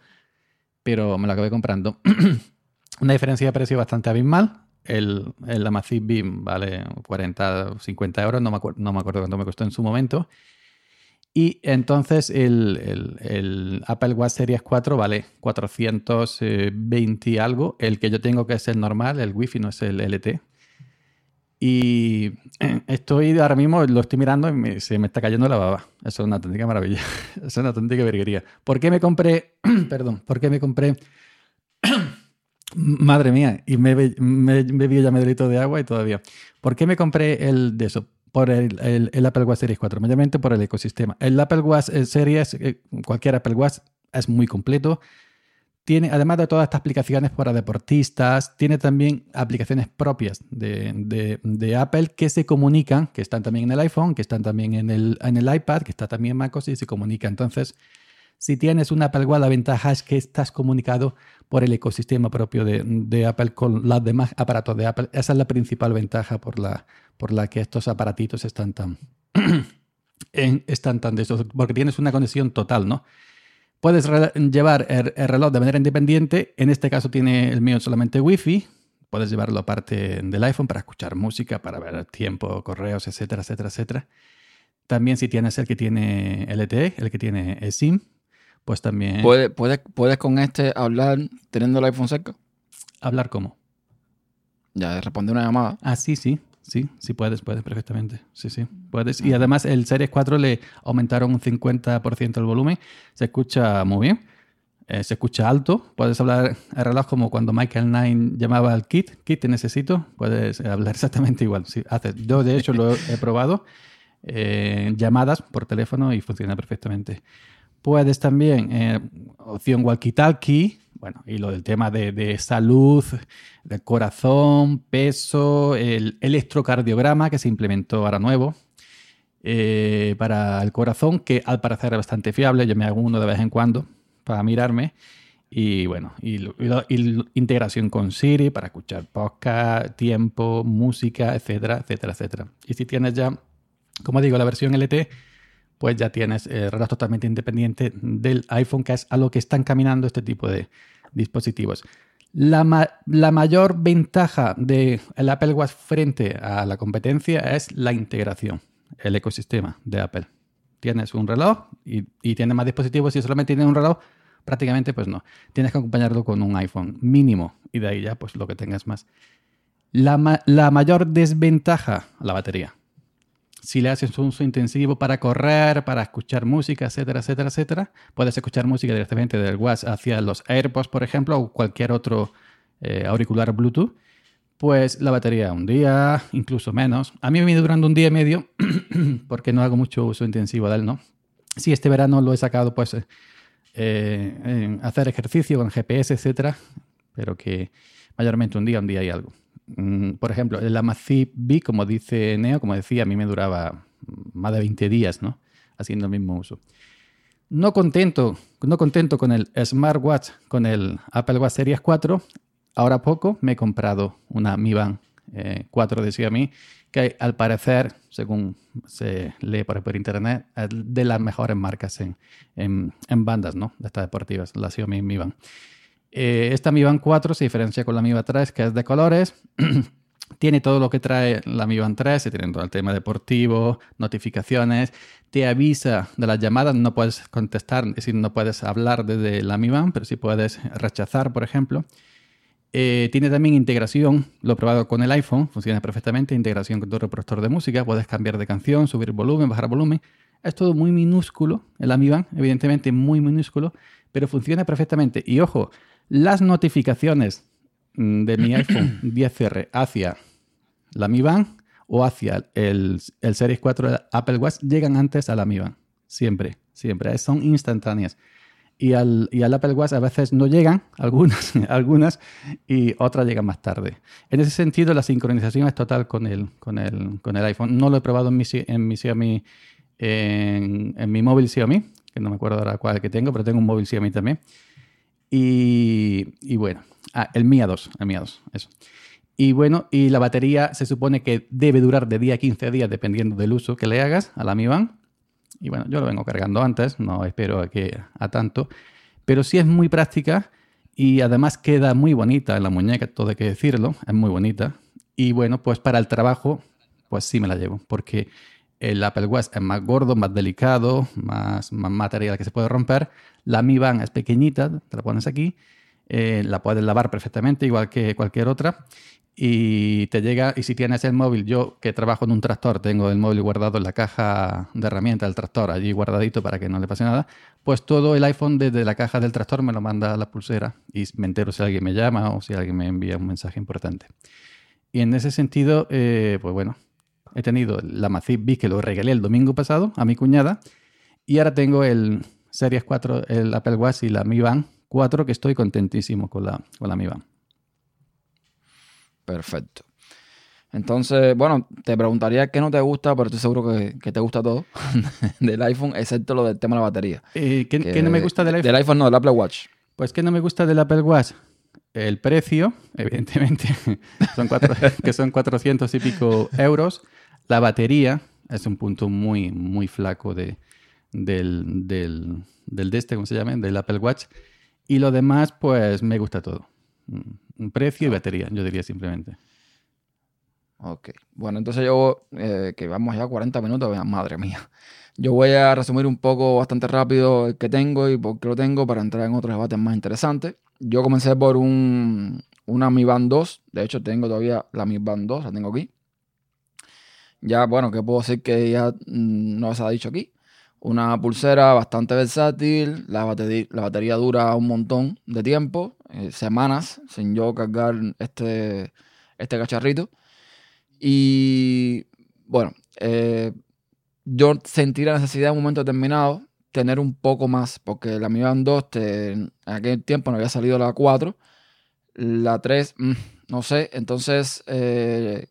Pero me lo acabé comprando. [clears throat] Una diferencia de precio bastante abismal. El, el Amazfit Beam vale 40 o 50 euros, no me, no me acuerdo cuánto me costó en su momento. Y entonces el, el, Apple Watch Series 4 vale 420 y algo. El que yo tengo que es el normal, el Wi-Fi, no es el LT. Y [clears throat] estoy ahora mismo, lo estoy mirando y se me está cayendo la baba. Eso es una auténtica maravilla. [laughs] es una auténtica verguería. ¿Por qué me compré? [clears throat] perdón, ¿por qué me compré? [clears throat] Madre mía, y me, me, me ya medrito de agua y todavía. ¿Por qué me compré el de eso? Por el, el, Apple Watch Series 4, mayormente por el ecosistema. El Apple Watch eh, Series, eh, cualquier Apple Watch, es muy completo tiene, además de todas estas aplicaciones para deportistas, tiene también aplicaciones propias de, Apple que se comunican, que están también en el iPhone, que están también en el, en el iPad, que está también en MacOS y se comunican. Entonces, si tienes un Apple Watch, la ventaja es que estás comunicado por el ecosistema propio de, Apple con los demás aparatos de Apple. Esa es la principal ventaja por la, por la que estos aparatitos están tan, [clears throat] están tan de esos, porque tienes una conexión total, ¿no? Puedes llevar el, reloj de manera independiente. En este caso tiene el mío solamente Wi-Fi. Puedes llevarlo aparte del iPhone para escuchar música, para ver tiempo, correos, etcétera, etcétera, etcétera. También si tienes el que tiene LTE, el que tiene SIM, pues también...
¿Puedes, puedes, con este hablar teniendo el iPhone cerca?
¿Hablar cómo?
Ya, responder una llamada.
Ah, sí, sí. Sí, sí puedes, puedes perfectamente. Sí, sí, puedes. Y además el Series 4 le aumentaron un 50% el volumen. Se escucha muy bien. Eh, se escucha alto. Puedes hablar el reloj como cuando Michael Knight llamaba al kit. Kit, te necesito. Puedes hablar [laughs] exactamente igual. Sí, hace. Yo, de hecho, lo he probado. Eh, llamadas por teléfono y funciona perfectamente. Puedes también, eh, opción walkie-talkie, bueno, y lo del tema de, salud, del corazón, peso, el electrocardiograma que se implementó ahora nuevo eh, para el corazón, que al parecer es bastante fiable. Yo me hago uno de vez en cuando para mirarme. Y bueno, y, integración con Siri para escuchar podcast, tiempo, música, etcétera, etcétera, etcétera. Y si tienes ya, como digo, la versión LT, pues ya tienes reloj totalmente independiente del iPhone, que es a lo que están caminando este tipo de dispositivos. La, mayor ventaja del Apple Watch frente a la competencia es la integración, el ecosistema de Apple. Tienes un reloj y, y tienes más dispositivos. Si solamente tienes un reloj, prácticamente pues no. Tienes que acompañarlo con un iPhone mínimo y de ahí ya pues lo que tengas más. La, la mayor desventaja, la batería si le haces un uso intensivo para correr, para escuchar música, etcétera, etcétera, etcétera, puedes escuchar música directamente del Watch hacia los AirPods, por ejemplo, o cualquier otro eh, auricular Bluetooth, pues la batería un día, incluso menos. A mí me viene durando un día y medio [clears throat] porque no hago mucho uso intensivo de él, ¿no? Sí, este verano lo he sacado, pues, eh, en hacer ejercicio con GPS, etcétera, pero que mayormente un día, un día y algo. Mm, por ejemplo, el Amazfit B, como dice Neo, como decía, a mí me duraba más de 20 días, ¿no? Haciendo el mismo uso. No contento, no contento con el smartwatch, con el Apple Watch Series 4, ahora poco me he comprado una Mi Band 4 de Xiaomi, que al parecer, según se lee por, por internet, es de las mejores marcas en, en, bandas, ¿no? De estas deportivas, la Xiaomi Mi Band. Eh, esta Mi Band 4 se diferencia con la Mi Band 3, que es de colores. [clears throat] tiene todo lo que trae la Mi Band 3, tiene todo el tema deportivo, notificaciones, te avisa de las llamadas, no puedes contestar, es decir, no puedes hablar desde la Mi Band, pero sí puedes rechazar, por ejemplo. Eh, tiene también integración, lo he probado con el iPhone, funciona perfectamente, integración con tu reproductor de música, puedes cambiar de canción, subir volumen, bajar volumen. Es todo muy minúsculo, el Mi Band, evidentemente muy minúsculo, pero funciona perfectamente. Y ojo, las notificaciones mm, de mi [clears throat] iPhone 10R hacia la Mi Band o hacia el, Series 4 de Apple Watch llegan antes a la Mi Band. Siempre, siempre. Son instantáneas. Y al, y al, Apple Watch a veces no llegan, [laughs] algunas, algunas, y otras llegan más tarde. En ese sentido, la sincronización es total con el, con el, con el iPhone. No lo he probado en mi, en mi Xiaomi, en, en, mi móvil Xiaomi, que no me acuerdo ahora cuál que tengo, pero tengo un móvil Xiaomi también. Y, bueno, ah, el Mia 2, el Mia 2, eso. Y bueno, y la batería se supone que debe durar de día a 15 días dependiendo del uso que le hagas a la Mi Band. Y bueno, yo lo vengo cargando antes, no espero a que a tanto, pero sí es muy práctica y además queda muy bonita en la muñeca, todo hay que decirlo, es muy bonita. Y bueno, pues para el trabajo, pues sí me la llevo, porque El Apple Watch es más gordo, más delicado, más, material que se puede romper. La Mi Band es pequeñita, te la pones aquí. eh, la puedes lavar perfectamente, igual que cualquier otra. Y te llega, y si tienes el móvil, yo que trabajo en un tractor, tengo el móvil guardado en la caja de herramientas del tractor, allí guardadito para que no le pase nada, pues todo el iPhone desde la caja del tractor me lo manda a la pulsera y me entero si alguien me llama o si alguien me envía un mensaje importante. Y en ese sentido, eh, pues bueno, he tenido la Bee que lo regalé el domingo pasado a mi cuñada y ahora tengo el Series 4, el Apple Watch y la Mi Band 4 que estoy contentísimo con la, con la Mi Band.
Perfecto. Entonces, bueno, te preguntaría qué no te gusta, pero estoy seguro que, que te gusta todo [laughs] del iPhone, excepto lo del tema de la batería.
Eh, ¿qué,
Que-
qué no me gusta del iPhone?
Del iPhone no, del Apple Watch.
Pues que no me gusta del Apple Watch. El precio, evidentemente, [laughs] son cuatro- [laughs] que son 400 y pico euros. La batería es un punto muy, muy flaco de, del, del, del de este, ¿cómo se llama? Del Apple Watch. Y lo demás, pues me gusta todo. Mm, Precio y batería, yo diría simplemente.
Ok. Bueno, entonces yo, eh, que vamos ya a 40 minutos, madre mía. Yo voy a resumir un poco bastante rápido el que tengo y por qué lo tengo para entrar en otros debates más interesantes. Yo comencé por un, una Mi Band 2. De hecho, tengo todavía la Mi Band 2, la tengo aquí. Ya, bueno, que puedo decir que ya mm, no se ha dicho aquí. Una pulsera bastante versátil, la batería, la batería dura un montón de tiempo, eh, semanas, sin yo cargar este, este cacharrito. Y bueno, eh, yo sentí la necesidad en un momento determinado tener un poco más, porque la Mi Band 2 te- en aquel tiempo no había salido la 4, la 3, mm, no sé, entonces eh,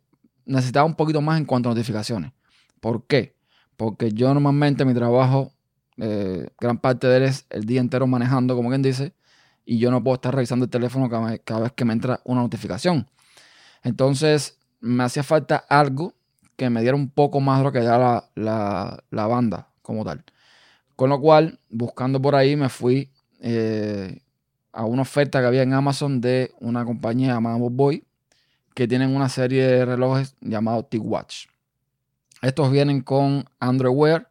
necesitaba un poquito más en cuanto a notificaciones. ¿Por qué? Porque yo normalmente mi trabajo, eh, gran parte de él es el día entero manejando, como quien dice, y yo no puedo estar revisando el teléfono cada, vez- que me entra una notificación. Entonces, me hacía falta algo que me diera un poco más de lo que da la, la- la banda como tal. Con lo cual, buscando por ahí, me fui eh, a una oferta que había en Amazon de una compañía llamada Boy que tienen una serie de relojes llamados T-Watch. Estos vienen con Android Wear.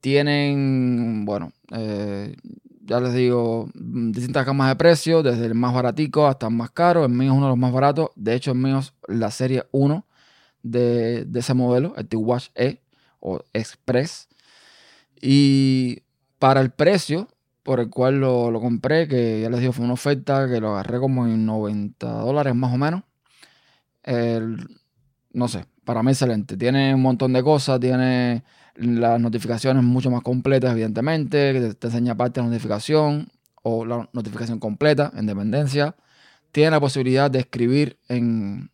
Tienen, bueno, eh, ya les digo, distintas gamas de precios, desde el más baratico hasta el más caro. El mío es uno de los más baratos. De hecho, el mío es la serie 1 de, de ese modelo, el T-Watch E o Express. Y para el precio por el cual lo, lo compré, que ya les digo, fue una oferta que lo agarré como en 90 dólares más o menos. No sé, para mí excelente. Tiene un montón de cosas, tiene las notificaciones mucho más completas, evidentemente, que te, te enseña parte de la notificación o la notificación completa en dependencia. Tiene la posibilidad de escribir en,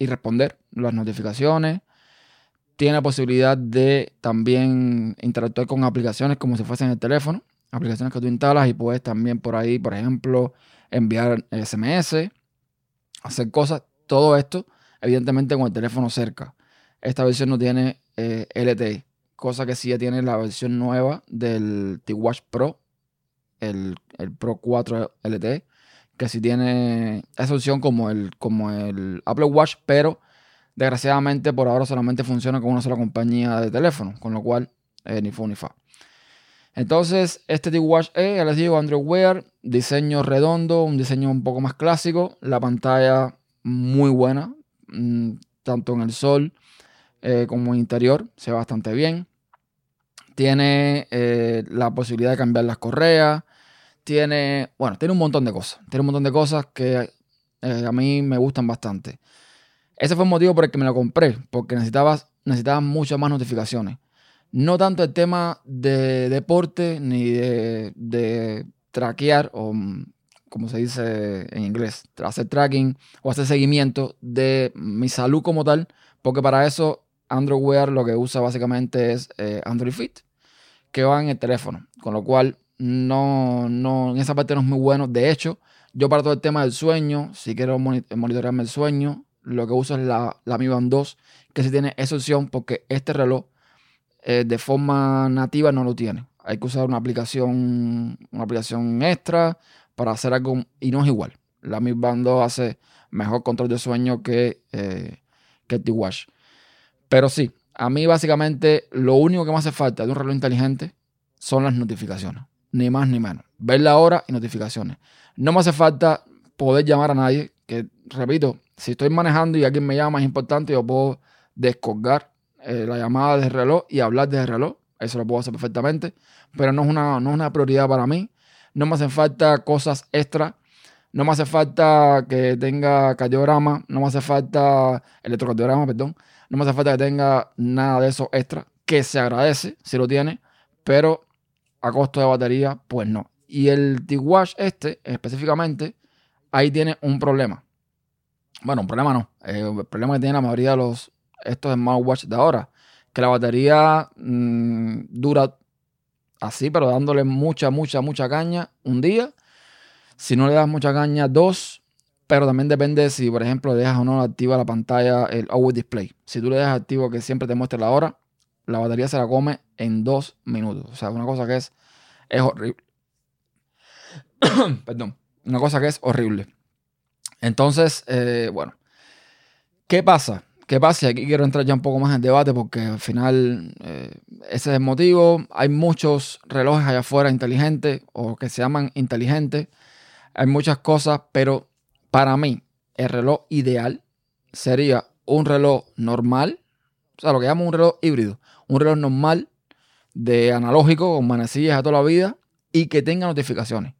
y responder las notificaciones. Tiene la posibilidad de también interactuar con aplicaciones como si fuesen el teléfono. Aplicaciones que tú instalas y puedes también por ahí, por ejemplo, enviar SMS, hacer cosas. Todo esto, evidentemente, con el teléfono cerca. Esta versión no tiene eh, LTE, cosa que sí ya tiene la versión nueva del T-Watch Pro, el, el Pro 4 LTE, que sí tiene esa opción como el, como el Apple Watch, pero desgraciadamente por ahora solamente funciona con una sola compañía de teléfono, con lo cual eh, ni fu ni fa. Entonces, este T-Watch E, ya les digo, Android Wear, diseño redondo, un diseño un poco más clásico, la pantalla muy buena, mm, tanto en el sol eh, como en interior, se ve bastante bien. Tiene eh, la posibilidad de cambiar las correas, tiene, bueno, tiene un montón de cosas, tiene un montón de cosas que eh, a mí me gustan bastante. Ese fue el motivo por el que me lo compré, porque necesitaba, necesitaba muchas más notificaciones. No tanto el tema de deporte ni de, de traquear o mm, como se dice en inglés, hacer tracking o hacer seguimiento de mi salud como tal, porque para eso Android Wear lo que usa básicamente es eh, Android Fit, que va en el teléfono, con lo cual no, no, en esa parte no es muy bueno. De hecho, yo para todo el tema del sueño, si quiero moni- monitorearme el sueño, lo que uso es la, la Mi Band 2, que sí tiene esa opción porque este reloj eh, de forma nativa no lo tiene. Hay que usar una aplicación, una aplicación extra para hacer algo y no es igual. La Mi Band 2 hace mejor control de sueño que, eh, que el T-Watch. Pero sí, a mí básicamente lo único que me hace falta de un reloj inteligente son las notificaciones. Ni más ni menos. Ver la hora y notificaciones. No me hace falta poder llamar a nadie. Que, repito, si estoy manejando y alguien me llama, es importante, yo puedo descolgar eh, la llamada del reloj y hablar desde el reloj. Eso lo puedo hacer perfectamente. Pero no es una, no es una prioridad para mí. No me hacen falta cosas extra. No me hace falta que tenga cardiograma. No me hace falta electrocardiograma, perdón. No me hace falta que tenga nada de eso extra. Que se agradece si lo tiene. Pero a costo de batería, pues no. Y el T-Watch este, específicamente, ahí tiene un problema. Bueno, un problema no. Eh, el problema que tiene la mayoría de los estos smartwatch de ahora. Que la batería mm, dura así, pero dándole mucha, mucha, mucha caña un día. Si no le das mucha caña, dos. Pero también depende si, por ejemplo, dejas o no activa la pantalla, el Always Display. Si tú le dejas activo que siempre te muestre la hora, la batería se la come en dos minutos. O sea, una cosa que es, es horrible. [coughs] Perdón. Una cosa que es horrible. Entonces, eh, bueno. ¿Qué pasa? ¿Qué pasa? Aquí quiero entrar ya un poco más en debate porque al final eh, ese es el motivo. Hay muchos relojes allá afuera inteligentes o que se llaman inteligentes. Hay muchas cosas, pero para mí el reloj ideal sería un reloj normal, o sea, lo que llamamos un reloj híbrido, un reloj normal de analógico con manecillas a toda la vida y que tenga notificaciones,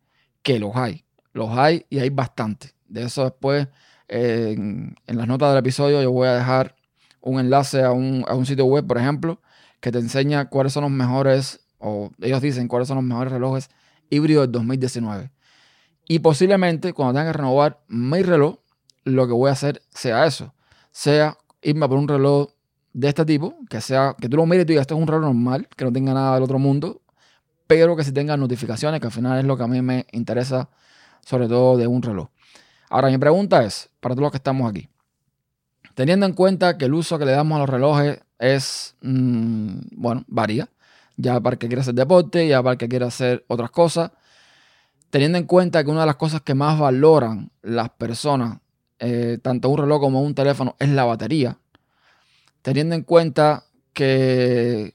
que los hay, los hay y hay bastante. De eso después en, las notas del episodio yo voy a dejar un enlace a un, sitio web, por ejemplo, que te enseña cuáles son los mejores, o ellos dicen cuáles son los mejores relojes híbridos del 2019. Y posiblemente cuando tenga que renovar mi reloj, lo que voy a hacer sea eso. Sea irme por un reloj de este tipo, que sea, que tú lo mires y tú digas, esto es un reloj normal, que no tenga nada del otro mundo, pero que sí tenga notificaciones, que al final es lo que a mí me interesa, sobre todo de un reloj. Ahora, mi pregunta es, para todos los que estamos aquí, teniendo en cuenta que el uso que le damos a los relojes es, mm, bueno, varía, ya para el que quiera hacer deporte, ya para el que quiera hacer otras cosas, teniendo en cuenta que una de las cosas que más valoran las personas, eh, tanto un reloj como un teléfono, es la batería, teniendo en cuenta que,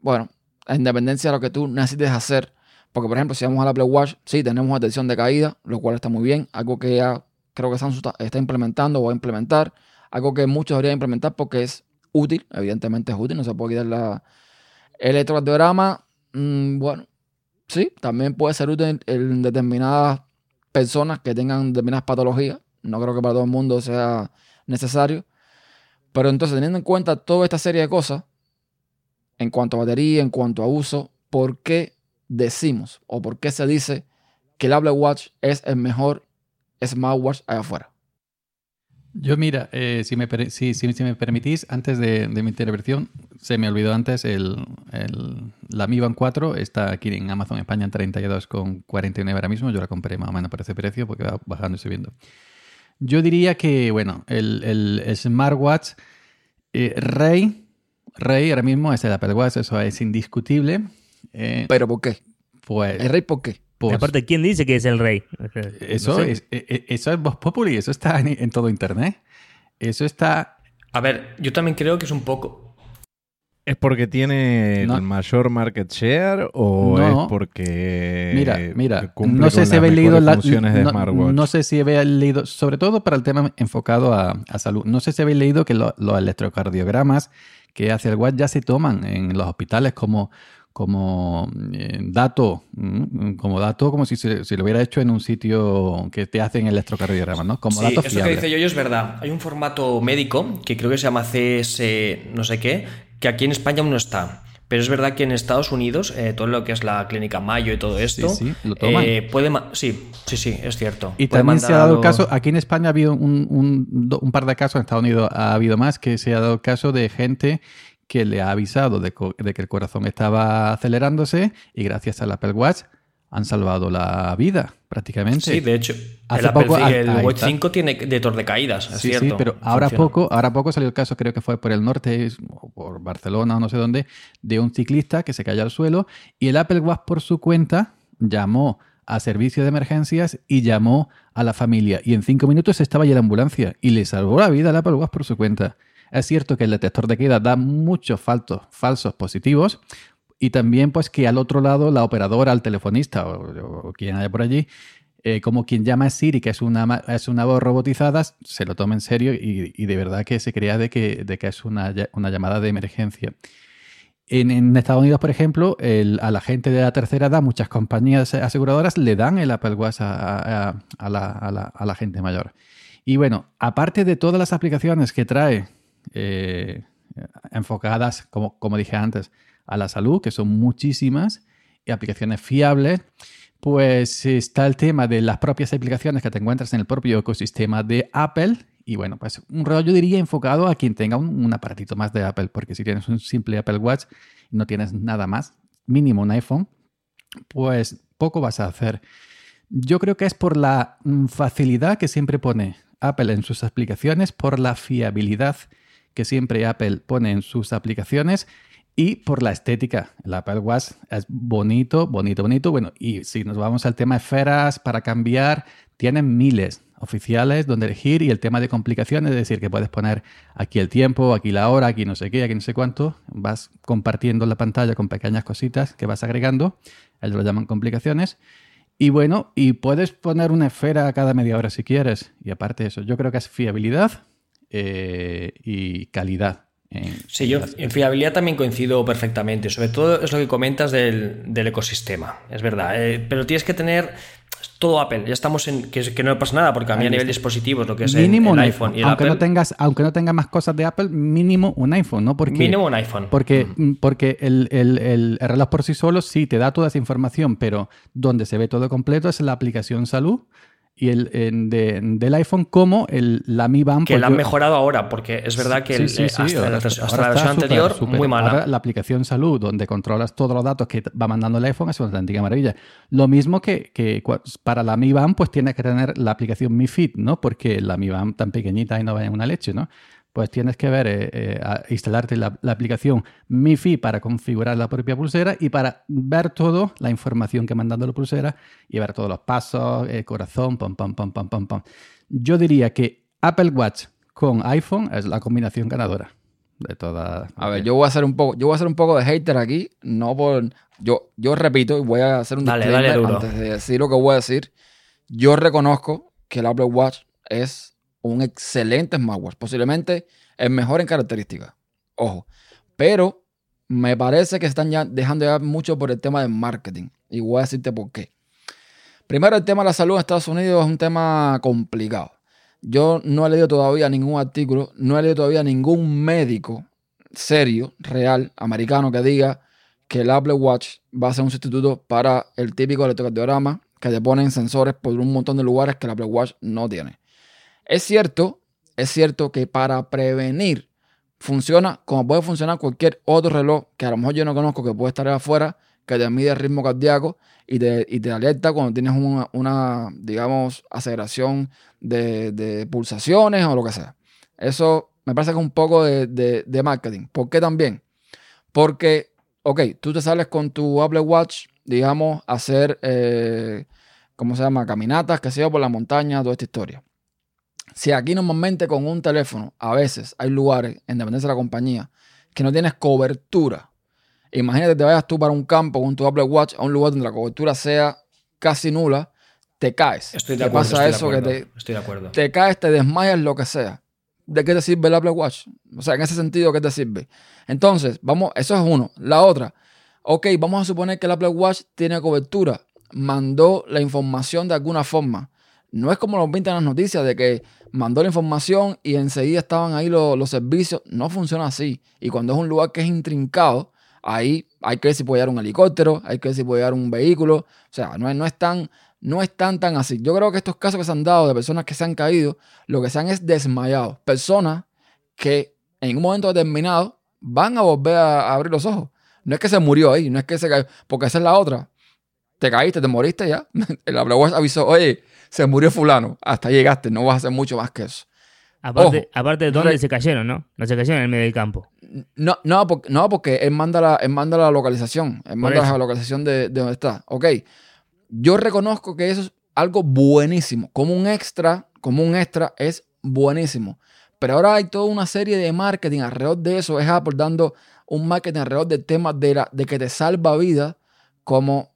bueno, en independencia de lo que tú necesites hacer, porque por ejemplo, si vamos al Apple Watch, sí, tenemos atención de caída, lo cual está muy bien, algo que ya creo que Samsung está, implementando o va a implementar. Algo que muchos deberían implementar porque es útil, evidentemente es útil, no se puede quitar la... El electrocardiograma, mm, bueno, sí, también puede ser útil en determinadas personas que tengan determinadas patologías. No creo que para todo el mundo sea necesario. Pero entonces, teniendo en cuenta toda esta serie de cosas, en cuanto a batería, en cuanto a uso, ¿por qué decimos o por qué se dice que el Apple Watch es el mejor smartwatch allá afuera.
Yo mira, eh, si, me, si, si, me permitís, antes de, mi intervención, se me olvidó antes, el, la Mi Band 4 está aquí en Amazon España en 32,49 ahora mismo. Yo la compré más o menos por ese precio porque va bajando y subiendo. Yo diría que, bueno, el, smartwatch eh, rey, rey ahora mismo es el Apple Watch, eso es indiscutible.
Eh, ¿Pero por qué?
Pues,
¿El rey por qué?
Aparte, ¿quién dice que es el rey?
Eso, es, e, e, eso es Voz Populi, eso está en, todo Internet. Eso está...
A ver, yo también creo que es un poco...
¿Es porque tiene el mayor market share o es porque
mira, mira, no sé si habéis leído las funciones de smartwatch? No sé si habéis leído, sobre todo para el tema enfocado a, salud, no sé si habéis leído que los electrocardiogramas que hace el watch ya se toman en los hospitales como, como eh, dato, mm, como dato, como si, se, lo hubiera hecho en un sitio que te hacen electrocardiograma, ¿no? Como
sí, eso que dice yo es verdad. Hay un formato médico que creo que se llama CS no sé qué, que aquí en España aún no está. Pero es verdad que en Estados Unidos, eh, todo lo que es la clínica Mayo y todo esto, sí, sí, lo toman. Eh, puede sí, sí, sí, es cierto.
Y también se ha dado el caso, aquí en España ha habido un, un, un, par de casos, en Estados Unidos ha habido más, que se ha dado el caso de gente que le ha avisado de, que el corazón estaba acelerándose y gracias al Apple Watch han salvado la vida prácticamente.
Sí, de hecho, el, Apple, el Watch 5 tiene detector de caídas, es sí, cierto. Sí,
pero ahora poco, ahora poco salió el caso, creo que fue por el norte, o por Barcelona o no sé dónde, de un ciclista que se cayó al suelo y el Apple Watch por su cuenta llamó a servicio de emergencias y llamó a la familia. Y en cinco minutos estaba ya la ambulancia y le salvó la vida al Apple Watch por su cuenta. Es cierto que el detector de queda da muchos falsos positivos y también pues que al otro lado la operadora, el telefonista o, quien haya por allí, eh, como quien llama a Siri, que es una, es una voz robotizada, se lo toma en serio y, de verdad que se crea de que, de que es una, una llamada de emergencia. En, Estados Unidos, por ejemplo, a la gente de la tercera edad, muchas compañías aseguradoras le dan el Apple Watch a, a, a, la, a la, gente mayor. Y bueno, aparte de todas las aplicaciones que trae eh, enfocadas, como, como dije antes, a la salud, que son muchísimas, y aplicaciones fiables, pues está el tema de las propias aplicaciones que te encuentras en el propio ecosistema de Apple. Y bueno, pues un rollo yo diría enfocado a quien tenga un, un, aparatito más de Apple, porque si tienes un simple Apple Watch y no tienes nada más, mínimo un iPhone, pues poco vas a hacer. Yo creo que es por la mm, facilidad que siempre pone Apple en sus aplicaciones, por la fiabilidad que siempre Apple pone en sus aplicaciones y por la estética. El Apple Watch es bonito, bonito, bonito. Bueno, y si nos vamos al tema esferas para cambiar, tienen miles oficiales donde elegir y el tema de complicaciones, es decir, que puedes poner aquí el tiempo, aquí la hora, aquí no sé qué, aquí no sé cuánto, vas compartiendo la pantalla con pequeñas cositas que vas agregando, ellos lo llaman complicaciones. Y bueno, y puedes poner una esfera cada media hora si quieres. Y aparte de eso, yo creo que es fiabilidad eh, y calidad.
En, sí, yo en fiabilidad también coincido perfectamente. Sobre todo es lo que comentas del, del ecosistema. Es verdad. Eh, pero tienes que tener todo Apple. Ya estamos en que, que no pasa nada, porque a mí a nivel dispositivos, lo que es
mínimo
el,
el
iPhone,
iPhone
y el
aunque
Apple,
no tengas aunque no tenga más cosas de Apple mínimo un iPhone no porque
mínimo un iPhone
porque mm. porque el, el, el, el, reloj por sí solo sí te da toda esa información pero donde se ve todo completo es la aplicación salud y el, en, de, del iPhone como el, la Mi Band.
Que la han mejorado ahora, porque es verdad que el, sí, sí, hasta,
ahora,
la, hasta
ahora
la versión
super,
anterior,
super.
muy mala.
Ahora la aplicación salud, donde controlas todos los datos que va mandando el iPhone, es una auténtica maravilla. Lo mismo que, que para la Mi Band, pues tienes que tener la aplicación Mi Fit, ¿no? Porque la Mi Band tan pequeñita y no vaya en una leche, ¿no? Pues tienes que ver, eh, eh, instalarte la, la, aplicación MiFi para configurar la propia pulsera y para ver todo la información que mandando la pulsera y ver todos los pasos, el corazón, pam, pam, pam, pam, pam, pam. Yo diría que Apple Watch con iPhone es la combinación ganadora de todas.
A ver, yo voy a hacer un poco, yo voy a hacer un poco de hater aquí, no por, yo, yo repito y voy a hacer un
dale, dale duro.
antes de decir lo que voy a decir. Yo reconozco que el Apple Watch es un excelente smartwatch, posiblemente el mejor en características. Ojo, pero me parece que están ya dejando ya mucho por el tema del marketing. Y voy a decirte por qué. Primero, el tema de la salud en Estados Unidos es un tema complicado. Yo no he leído todavía ningún artículo, no he leído todavía ningún médico serio, real, americano, que diga que el Apple Watch va a ser un sustituto para el típico electrocardiograma que te ponen sensores por un montón de lugares que el Apple Watch no tiene. Es cierto, es cierto que para prevenir funciona como puede funcionar cualquier otro reloj que a lo mejor yo no conozco que puede estar afuera, que te mide el ritmo cardíaco y te, y te alerta cuando tienes una, digamos, aceleración de, de, pulsaciones o lo que sea. Eso me parece que es un poco de, de, de marketing. ¿Por qué también? Porque, ok, tú te sales con tu Apple Watch, digamos, a hacer, eh, ¿cómo se llama? Caminatas, que sea por la montaña, toda esta historia. Si aquí normalmente con un teléfono, a veces hay lugares, en dependencia de la compañía, que no tienes cobertura. Imagínate te vayas tú para un campo con tu Apple Watch a un lugar donde la cobertura sea casi nula, te caes.
Estoy de
¿Qué
acuerdo.
pasa
estoy
eso
de
que te,
estoy de acuerdo.
te caes, te desmayas, lo que sea. ¿De qué te sirve el Apple Watch? O sea, en ese sentido, ¿qué te sirve? Entonces, vamos, eso es uno. La otra, ok, vamos a suponer que el Apple Watch tiene cobertura, mandó la información de alguna forma. No es como lo pintan las noticias de que mandó la información y enseguida estaban ahí los, servicios. No funciona así. Y cuando es un lugar que es intrincado, ahí hay que ver si puede llegar un helicóptero, hay que ver si puede llegar un vehículo. O sea, no no es tan, no es tan, así. Yo creo que estos casos que se han dado de personas que se han caído, lo que se han es desmayado. Personas que en un momento determinado van a volver a, abrir los ojos. No es que se murió ahí, no es que se cayó, porque esa es la otra. Te caíste, te moriste ya. [laughs] El Watch avisó, oye, se murió fulano, hasta llegaste, no vas a hacer mucho más que eso.
Aparte, Ojo, aparte de dónde re... se cayeron, ¿no? No se cayeron en el medio del campo.
No, no, porque, no, porque él manda la, él manda la localización, él manda la localización de, de donde está. Ok, yo reconozco que eso es algo buenísimo, como un extra, como un extra es buenísimo. Pero ahora hay toda una serie de marketing alrededor de eso. Es Apple dando un marketing alrededor del tema de, la, de que te salva vida, como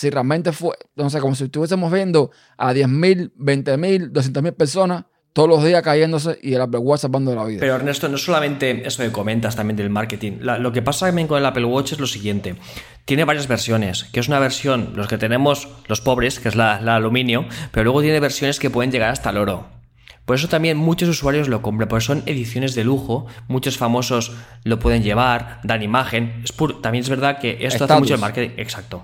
si realmente fue, no sé, como si estuviésemos viendo a 10.000, 20.000, 200.000 personas todos los días cayéndose y el Apple Watch salvando la vida.
Pero Ernesto, no solamente eso que comentas también del marketing. La- lo que pasa también con el Apple Watch es lo siguiente. Tiene varias versiones, que es una versión, los que tenemos los pobres, que es la, la aluminio, pero luego tiene versiones que pueden llegar hasta el oro. Por eso también muchos usuarios lo compran, porque son ediciones de lujo, muchos famosos lo pueden llevar, dan imagen. Es pur- también es verdad que esto hace mucho el marketing. Exacto.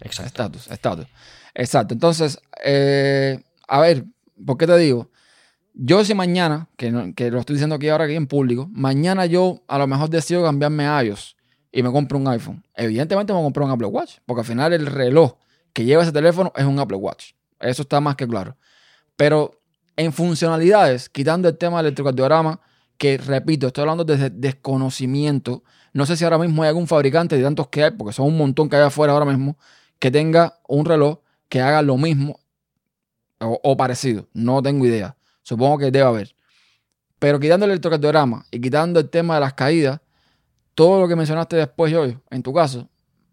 Exacto.
Estatus, estatus. Exacto. Entonces, eh, a ver, ¿por qué te digo? Yo si mañana, que, que lo estoy diciendo aquí ahora aquí en público, mañana yo a lo mejor decido cambiarme a iOS y me compro un iPhone. Evidentemente me comprar un Apple Watch, porque al final el reloj que lleva ese teléfono es un Apple Watch. Eso está más que claro. Pero en funcionalidades, quitando el tema del electrocardiograma, que repito, estoy hablando desde desconocimiento. No sé si ahora mismo hay algún fabricante de tantos que hay, porque son un montón que hay afuera ahora mismo, que tenga un reloj que haga lo mismo o, o parecido. No tengo idea. Supongo que debe haber. Pero quitando el electrocardiograma y quitando el tema de las caídas, todo lo que mencionaste después, yo, en tu caso,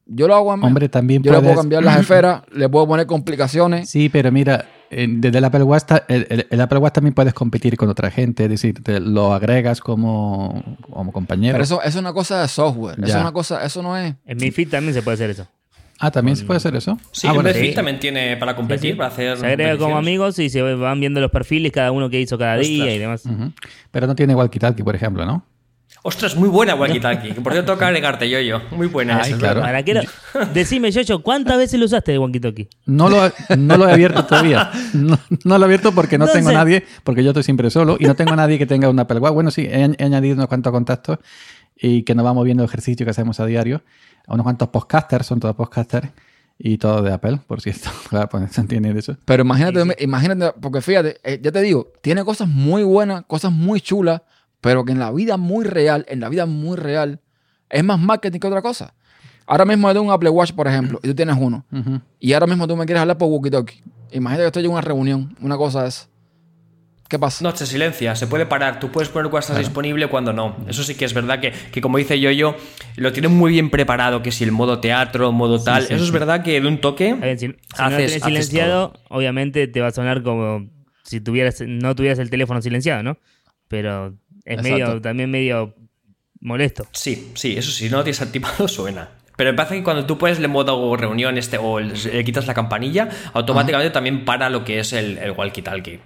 yo lo hago en
Hombre, también
Yo le
puedes...
puedo cambiar las [clears throat] esferas, le puedo poner complicaciones.
Sí, pero mira, desde el Apple Watch, el, el- el Apple Watch también puedes competir con otra gente, es decir, te lo agregas como, como compañero.
Pero eso, eso es una cosa de software. Eso es una cosa, eso no es.
En mi feed también se puede hacer eso.
Ah, también se puede hacer eso.
Sí,
ah, bueno,
sí.
también tiene para competir,
Sí, sí.
para hacer.
Se agrega como amigos y se van viendo los perfiles, cada uno que hizo cada día y demás.
Pero no tiene walkie-talkie, por ejemplo, ¿no?
Ostras, muy buena Walkie Talkie. Por cierto, toca agregarte yo yo. Muy buena
Ay,
esa, es
claro.
¿Para qué lo- Decime, Yoyo, ¿cuántas veces lo usaste el walkie-talkie?
No lo, no lo he abierto todavía. No, no lo he abierto porque no
No
tengo
sé.
nadie, porque yo estoy siempre solo y no tengo nadie que tenga un Apple Watch. Bueno, sí, he añadido unos cuantos contactos y que nos vamos viendo el ejercicio que hacemos a diario. A unos cuantos podcasters, son todos podcasters y todos de Apple, por cierto. [laughs] Claro, pues se entiende de eso.
Pero imagínate, imagínate, porque fíjate, eh, ya te digo, tiene cosas muy buenas, cosas muy chulas, pero que en la vida muy real, en la vida muy real, es más marketing que otra cosa. Ahora mismo yo tengo un Apple Watch, por ejemplo, y tú tienes uno, y ahora mismo tú me quieres hablar por walkie-talkie. Imagínate que estoy en una reunión, una cosa es. ¿Qué pasa?
No, se silencia, se puede parar. Tú puedes poner cuando estás disponible, cuando no. Eso sí que es verdad que, que como dice yo, yo lo tienen muy bien preparado, que si el modo teatro, modo tal.
sí,
Eso es verdad que de un toque.
A ver, si, si no lo
haces- haces
silenciado, obviamente te va a sonar como si tuvieras, no tuvieras el teléfono silenciado, ¿no? Pero es
Exacto.
medio, también medio molesto.
Sí, sí, eso sí, no lo tienes activado, [laughs] suena. Pero me parece que cuando tú pones el modo reunión este o le quitas la campanilla, automáticamente también para lo que es el, el walkie-talkie.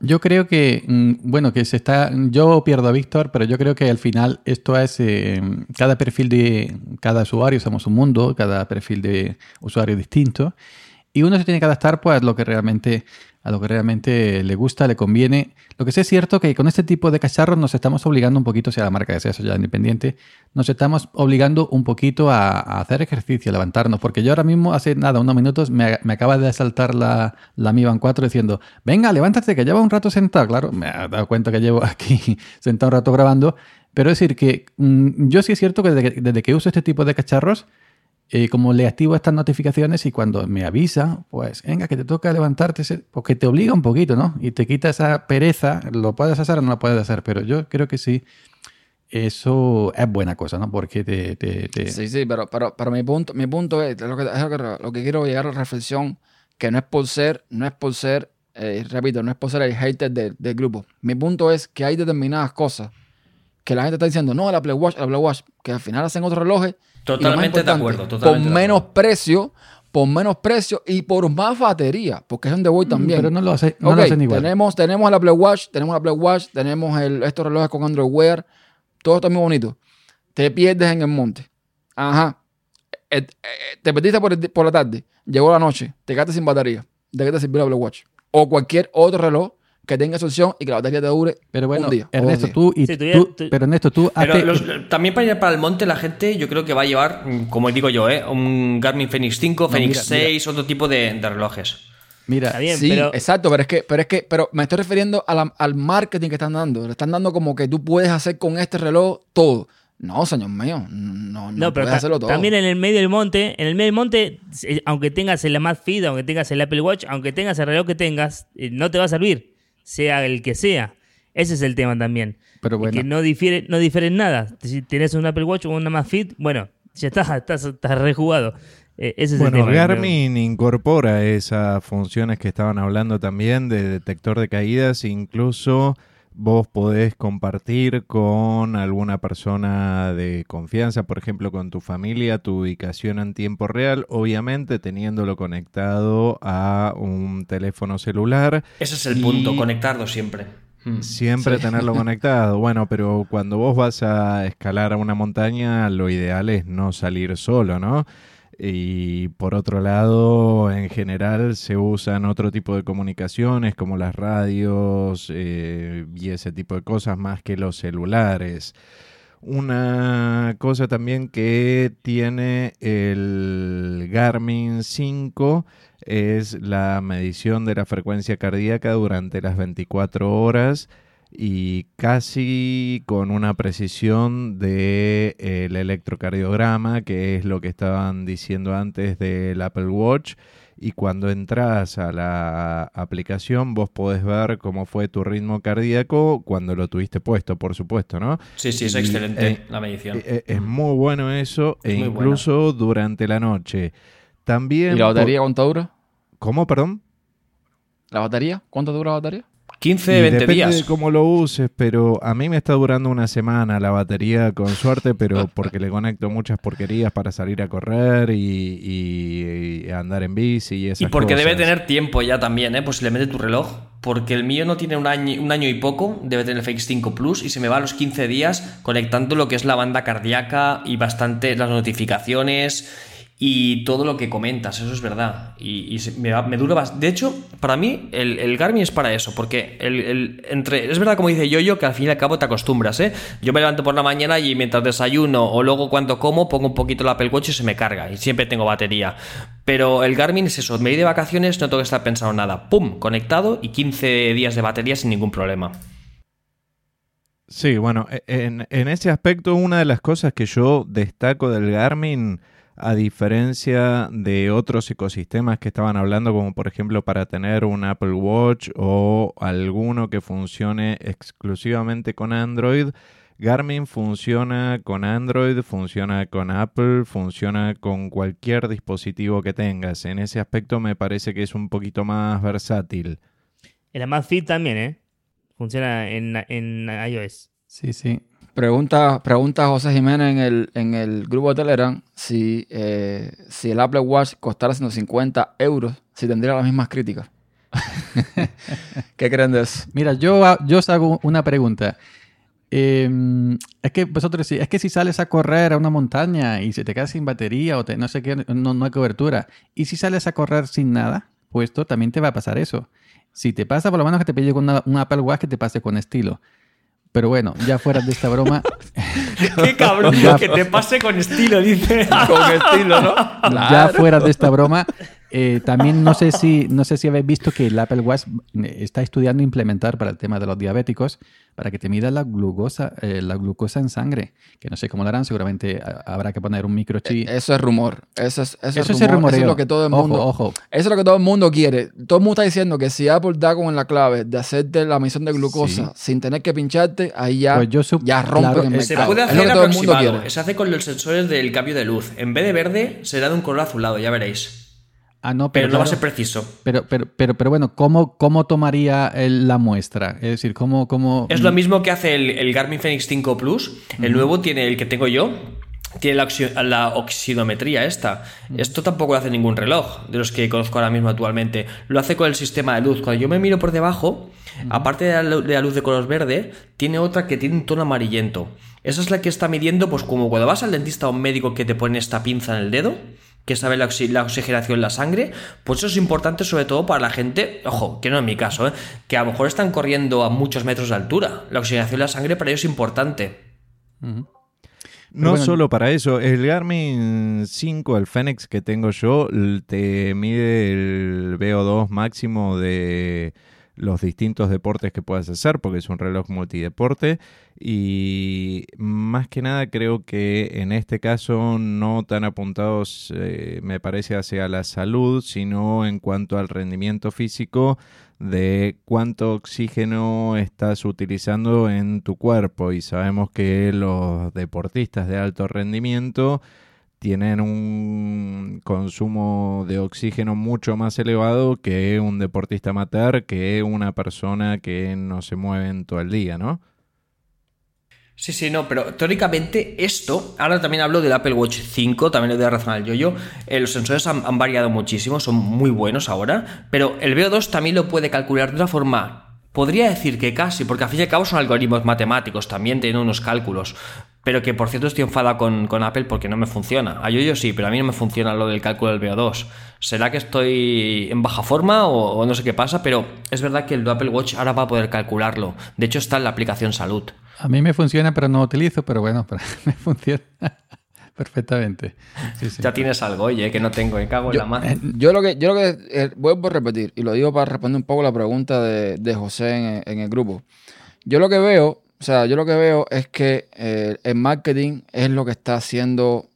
Yo creo que, mm, bueno, que se está. Yo pierdo a Víctor, pero yo creo que al final esto es. eh, cada perfil de cada usuario, somos un mundo, cada perfil de usuario distinto. Y uno se tiene que adaptar pues, a lo que realmente a lo que realmente le gusta, le conviene. Lo que sí es cierto que con este tipo de cacharros nos estamos obligando un poquito, sea la marca que sea, ya independiente, nos estamos obligando un poquito a, hacer ejercicio, a levantarnos. Porque yo ahora mismo, hace nada, unos minutos, me, acaba de saltar la, la Mi Band 4 diciendo, venga, levántate, que lleva un rato sentado. Claro, me ha dado cuenta que llevo aquí [laughs] sentado un rato grabando. Pero es decir, que mm, yo sí es cierto que desde, que desde que uso este tipo de cacharros, eh, como le activo estas notificaciones y cuando me avisa, pues venga, que te toca levantarte, porque te obliga un poquito, ¿no? Y te quita esa pereza, lo puedes hacer o no lo puedes hacer, pero yo creo que sí, eso es buena cosa, ¿no? Porque te...
Sí, sí, pero, pero, pero mi punto, mi punto es, lo que, es lo que, quiero llegar a la reflexión, que no es por ser, no es por ser, eh, repito, no es por ser el hater del, grupo. Mi punto es que hay determinadas cosas que la gente está diciendo, no, el Apple Watch, el Apple Watch, que al final hacen otros relojes.
Totalmente de acuerdo, totalmente
Por menos
acuerdo.
precio, por menos precio y por más batería, porque es donde voy también.
Mm, Pero no lo, hace, no
Ok,
lo hacen igual.
Tenemos, tenemos el Apple Watch, tenemos el Apple Watch, tenemos el, estos relojes con Android Wear, todo está muy bonito. Te pierdes en el monte. Ajá. Eh, eh, te perdiste por, el- por la tarde, llegó la noche, te quedaste sin batería. ¿De qué te sirvió el Apple Watch? O cualquier otro reloj que tenga esa opción y que la batería te dure
Pero bueno,
un día.
Ernesto, tú y
Sí, tú ya-
tú-
tú-
pero Ernesto, tú
Pero
hazte-
los- también para ir para el monte, la gente yo creo que va a llevar, mm, como digo yo, ¿eh? un Garmin Fenix 5, Fenix
mira,
6, otro tipo de, de relojes.
mira,
Está bien,
sí,
pero
exacto, pero es que, pero es que, pero me estoy refiriendo a la- al marketing que están dando. Le están dando como que tú puedes hacer con este reloj todo. No, señor mío, no, no,
No, pero
puedes hacerlo todo.
también en el medio del monte, en el medio del monte, eh, aunque tengas el Amazfit, aunque tengas el Apple Watch, aunque tengas el reloj que tengas, eh, no te va a servir, sea el que sea. Ese es el tema también.
Pero
Que no difiere, no difieren nada. Si tenés un Apple Watch o una más Fit, bueno, ya está, [laughs] estás, estás rejugado. Eh, ese es
Bueno,
el tema.
Garmin incorpora esas funciones que estaban hablando también de detector de caídas, incluso vos podés compartir con alguna persona de confianza, por ejemplo, con tu familia, tu ubicación en tiempo real, obviamente teniéndolo conectado a un teléfono celular.
Ese es el punto, conectarlo siempre. Mm.
Siempre
Sí.
tenerlo [laughs] conectado. Bueno, pero cuando vos vas a escalar a una montaña, lo ideal es no salir solo, ¿no? Y por otro lado, en general se usan otro tipo de comunicaciones como las radios eh, y ese tipo de cosas más que los celulares. Una cosa también que tiene el Garmin 5 es la medición de la frecuencia cardíaca durante las 24 horas y casi con una precisión del electrocardiograma, que es lo que estaban diciendo antes del Apple Watch. Y cuando entras a la aplicación, vos podés ver cómo fue tu ritmo cardíaco cuando lo tuviste puesto, por supuesto, ¿no?
Sí, sí, es
Y,
excelente
eh,
la medición.
Eh, eh, Es muy bueno eso,
Es
e incluso durante la noche. También.
¿Y la batería cuánto dura?
¿Cómo, perdón?
¿La batería? ¿Cuánto dura la batería?
15,
Y
20
depende
días.
de cómo lo uses, pero a mí me está durando una semana la batería con suerte, pero [laughs] porque le conecto muchas porquerías para salir a correr y, andar en bici y esas
Y porque debe tener tiempo ya también, ¿eh? Posiblemente tu reloj. Porque el mío no tiene un año, un año y poco, debe tener el FX5 Plus y se me va a los 15 días conectando lo que es la banda cardíaca y bastante las notificaciones y todo lo que comentas, eso es verdad. Y, me, me dura bastante. De hecho, para mí el, Garmin es para eso, porque entre, es verdad como dice yo que al fin y al cabo te acostumbras, ¿eh? Yo me levanto por la mañana y mientras desayuno o luego cuando como pongo un poquito el Apple Watch y se me carga y siempre tengo batería. Pero el Garmin es eso, me voy de vacaciones, no tengo que estar pensando nada. ¡Pum! Conectado y 15 días de batería sin ningún problema.
Sí, bueno, e- en ese aspecto una de las cosas que yo destaco del Garmin, a diferencia de otros ecosistemas que estaban hablando, como por ejemplo para tener un Apple Watch o alguno que funcione exclusivamente con Android, Garmin funciona con Android, funciona con Apple, funciona con cualquier dispositivo que tengas. En ese aspecto me parece que es un poquito más versátil.
El Amazfit también, ¿eh? Funciona en, en iOS.
sí, sí.
Pregunta, pregunta José Jiménez en el, en el grupo de Telegram si, eh, si el Apple Watch costara 150 euros, si tendría las mismas críticas. [laughs] ¿Qué creen de eso?
Mira, yo, ha- yo os hago una pregunta. Eh, es que vosotros es que si sales a correr a una montaña y se te queda sin batería o te- no sé qué, no, no hay cobertura, y si sales a correr sin nada puesto, también te va a pasar eso. Si te pasa, por lo menos que te pille con una- un Apple Watch que te pase con estilo. Pero bueno, ya fuera de esta broma, [laughs]
¡Qué cabrón!
Ya.
que te pase con estilo, dice.
Con estilo, ¿no?
ya fuera de esta broma, eh, también no sé si no sé si habéis visto que el Apple Watch eh, está estudiando implementar para el tema de los diabéticos para que te mida la glucosa eh, la glucosa en sangre que no sé cómo lo harán seguramente ha- habrá que poner un microchip
Eso es rumor. Eso es, eso
eso
es rumor. Eso es lo que todo el mundo.
ojo
Eso es lo que todo el mundo quiere. Todo el mundo está diciendo que si Apple da con la clave de hacerte la misión de glucosa sin tener que pincharte, ahí ya,
Pues yo
ya rompen
claro,
el
eh,
Se
mercado.
puede
es lo
hacer
que todo el mundo quiere.
Se hace con los sensores del cambio de luz. En vez de verde, será de un color azulado, ya veréis.
Ah no
Pero
pero,
no va a ser preciso.
pero, pero, pero, pero bueno cómo cómo tomaría el- la muestra es decir cómo cómo
Es lo mismo que hace el, el Garmin Fenix 5 Plus. El nuevo tiene el que tengo yo. Tiene la, oxi- la oxidometría esta. Esto tampoco lo hace ningún reloj de los que conozco ahora mismo actualmente. Lo hace con el sistema de luz. Cuando yo me miro por debajo, aparte de la, de la luz de color verde, tiene otra que tiene un tono amarillento. Esa es la que está midiendo, pues como cuando vas al dentista o un médico que te pone esta pinza en el dedo, que sabe la, oxi- la oxigenación en la sangre, pues eso es importante sobre todo para la gente, ojo, que no en mi caso, ¿eh? que a lo mejor están corriendo a muchos metros de altura. La oxigenación en la sangre para ellos es importante.
No
bueno,
solo para eso, el Garmin 5, el Fenix que tengo yo, te mide el VO2 máximo de los distintos deportes que puedas hacer, porque es un reloj multideporte. Y más que nada creo que en este caso no tan apuntados, eh, me parece, hacia la salud, sino en cuanto al rendimiento físico de cuánto oxígeno estás utilizando en tu cuerpo. Y sabemos que los deportistas de alto rendimiento tienen un consumo de oxígeno mucho más elevado que un deportista amateur, que una persona que no se mueve en todo el día, ¿no?
Sí, sí, no, pero teóricamente esto, ahora también hablo del Apple Watch 5, también le doy razón al yo-yo, eh, los sensores han, variado muchísimo, son muy buenos ahora, pero el VO2 también lo puede calcular de una forma Podría decir que casi, porque al fin y al cabo son algoritmos matemáticos, también tienen unos cálculos. Pero que por cierto estoy enfada con, con Apple porque no me funciona. A yo, yo sí, pero a mí no me funciona lo del cálculo del VO2. ¿Será que estoy en baja forma o, no sé qué pasa? Pero es verdad que el Apple Watch ahora va a poder calcularlo. De hecho está en la aplicación salud.
A mí me funciona, pero no lo utilizo, pero bueno, [laughs] me funciona. [laughs] Perfectamente.
Ya tienes algo, oye, que no tengo, me cago en la mano.
Eh, yo lo que, yo lo que eh, vuelvo a repetir, y lo digo para responder un poco la pregunta de, José en, el grupo. Yo lo que veo, o sea, yo lo que veo es que eh, el marketing es lo que está haciendo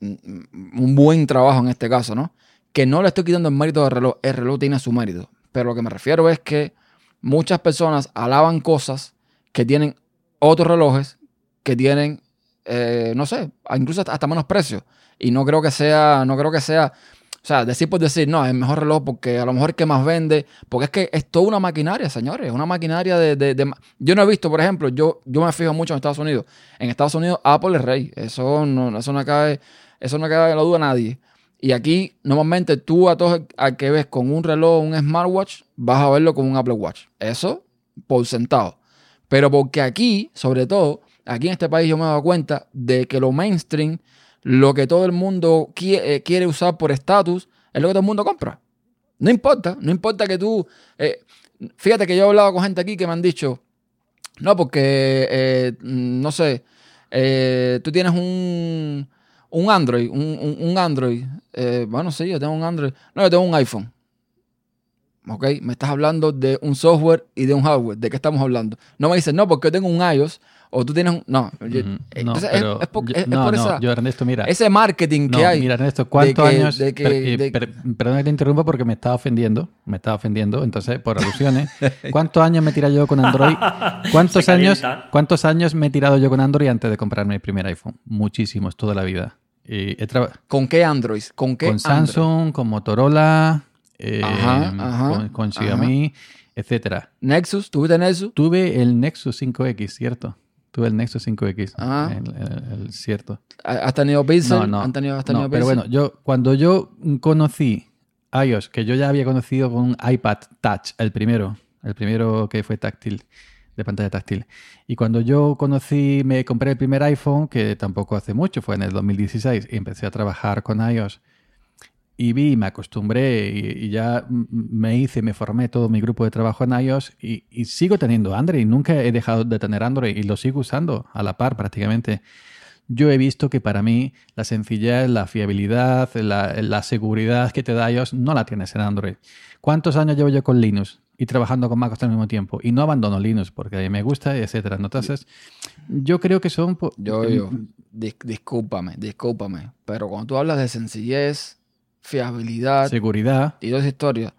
un buen trabajo en este caso, ¿no? Que no le estoy quitando el mérito del reloj, el reloj tiene su mérito. Pero lo que me refiero es que muchas personas alaban cosas que tienen otros relojes que tienen eh, no sé, incluso hasta menos precio. Y no creo que sea, no creo que sea, o sea, decir por decir, no, es el mejor reloj porque a lo mejor es que más vende, porque es que es toda una maquinaria, señores, una maquinaria de, Yo no he visto, por ejemplo, yo, yo me fijo mucho en Estados Unidos. En Estados Unidos Apple es rey, eso no, eso no cabe, eso no cabe en la duda a nadie. Y aquí, normalmente, tú a todos al que ves con un reloj, un smartwatch, vas a verlo con un Apple Watch. Eso por sentado. Pero porque aquí, sobre todo, aquí en este país yo me he dado cuenta de que lo mainstream, lo que todo el mundo eh, quiere, usar por estatus, es lo que todo el mundo compra. No importa, no importa que tú... Eh, fíjate que yo he hablado con gente aquí que me han dicho, no, porque, eh, no sé, tú tienes un, un Android, un, un Android. bueno, sí, yo tengo un Android. No, yo tengo un iPhone. ¿Ok? Me estás hablando de un software y de un hardware. ¿De qué estamos hablando? No me dices, no, porque yo tengo un iOS o tú tienes un... No, es, por, eso.
Yo, Ernesto, mira.
Ese marketing que hay.
Mira, Ernesto, ¿cuántos años... perdón que te interrumpa porque me estaba ofendiendo. Me estaba ofendiendo, entonces, por alusiones. [laughs] ¿Cuántos años me he tirado yo con Android? [laughs] ¿Cuántos años, ¿Cuántos años me he tirado yo con Android antes de comprarme mi primer iPhone? Muchísimos, toda la vida.
¿Con qué Android? ¿Con qué
Con Samsung, con Motorola, eh, con, Xiaomi, etcétera.
¿Nexus? ¿Tuviste Nexus?
Tuve el Nexus 5X, ¿cierto? Tuve el Nexus 5X. Ah. El, cierto.
¿Has tenido Pixel? No, no. ¿Han tenido,
no, Pero bueno, yo, cuando yo conocí iOS, que yo ya había conocido con un iPad Touch, el primero, el primero que fue táctil, de pantalla táctil. Y cuando yo conocí, me compré el primer iPhone, que tampoco hace mucho, fue en el 2016, y empecé a trabajar con iOS y vi, me acostumbré y, ya me hice, me formé todo mi grupo de trabajo en iOS y, sigo teniendo Android. Nunca he dejado de tener Android y lo sigo usando a la par prácticamente. Yo he visto que para mí la sencillez, la fiabilidad, la, seguridad que te da iOS no la tienes en Android. ¿Cuántos años llevo yo con Linux y trabajando con MacOS al mismo tiempo? Y no abandono Linux porque me gusta, etcétera. Entonces, yo creo que son...
Yo, yo, discúlpame, discúlpame. Pero cuando tú hablas de sencillez fiabilidad,
seguridad
y dos historias.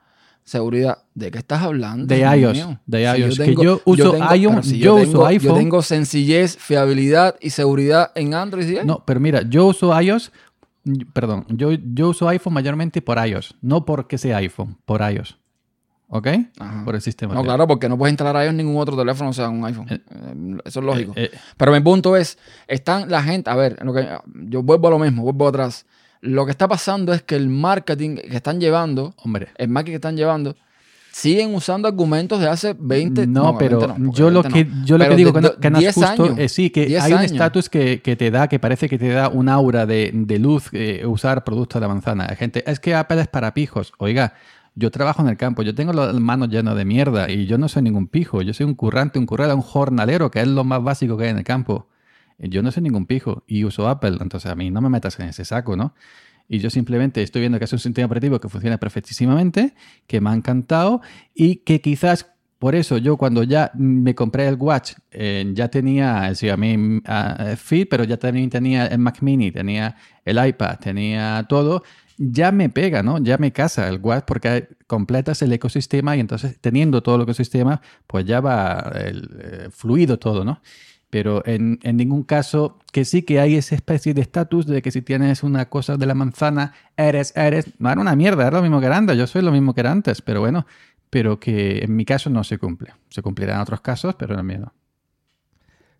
Seguridad, ¿de qué estás hablando?
De iOS. de iOS. yo que yo uso, iPhone, yo, uso iPhone.
Yo tengo sencillez, fiabilidad y seguridad en Android.
No, pero mira, yo uso iOS, perdón, yo, yo uso iPhone mayormente por iOS, no porque sea iPhone, por iOS. ¿Ok? Por el sistema.
No, claro, porque no puedes instalar iOS en ningún otro teléfono, o sea, un iPhone. Eh, eh, Eso es lógico. Eh, pero mi punto es, están la gente, a ver, lo que, yo vuelvo a lo mismo, vuelvo atrás. Lo que está pasando es que el marketing que están llevando,
Hombre.
el marketing que están llevando, siguen usando argumentos de hace 20
No, pero yo lo que yo lo que digo que, que no es justo es sí que hay un estatus que, te da, que parece que te da un aura de, luz eh, usar productos de la manzana. Gente, es que Apple es para pijos. Oiga, yo trabajo en el campo, yo tengo las manos llenas de mierda y yo no soy ningún pijo. Yo soy un currante, un currera, un jornalero, que es lo más básico que hay en el campo. Yo no soy ningún pijo y uso Apple, entonces a mí no me metas en ese saco, ¿no? Y yo simplemente estoy viendo que es un sistema operativo que funciona perfectísimamente, que me ha encantado y que quizás por eso yo cuando ya me compré el Watch, eh, ya tenía sí, a mí Fit, pero ya también tenía el Mac Mini, tenía el iPad, tenía todo, ya me pega, ¿no? Ya me casa el Watch porque completas el ecosistema y entonces teniendo todo el ecosistema, pues ya va el, eh, fluido todo, ¿no? Pero en, en, ningún caso, que sí que hay esa especie de estatus de que si tienes una cosa de la manzana, eres, eres, no era una mierda, era lo mismo que era antes, yo soy lo mismo que era antes, pero bueno, pero que en mi caso no se cumple. Se cumplirá en otros casos, pero en mío no.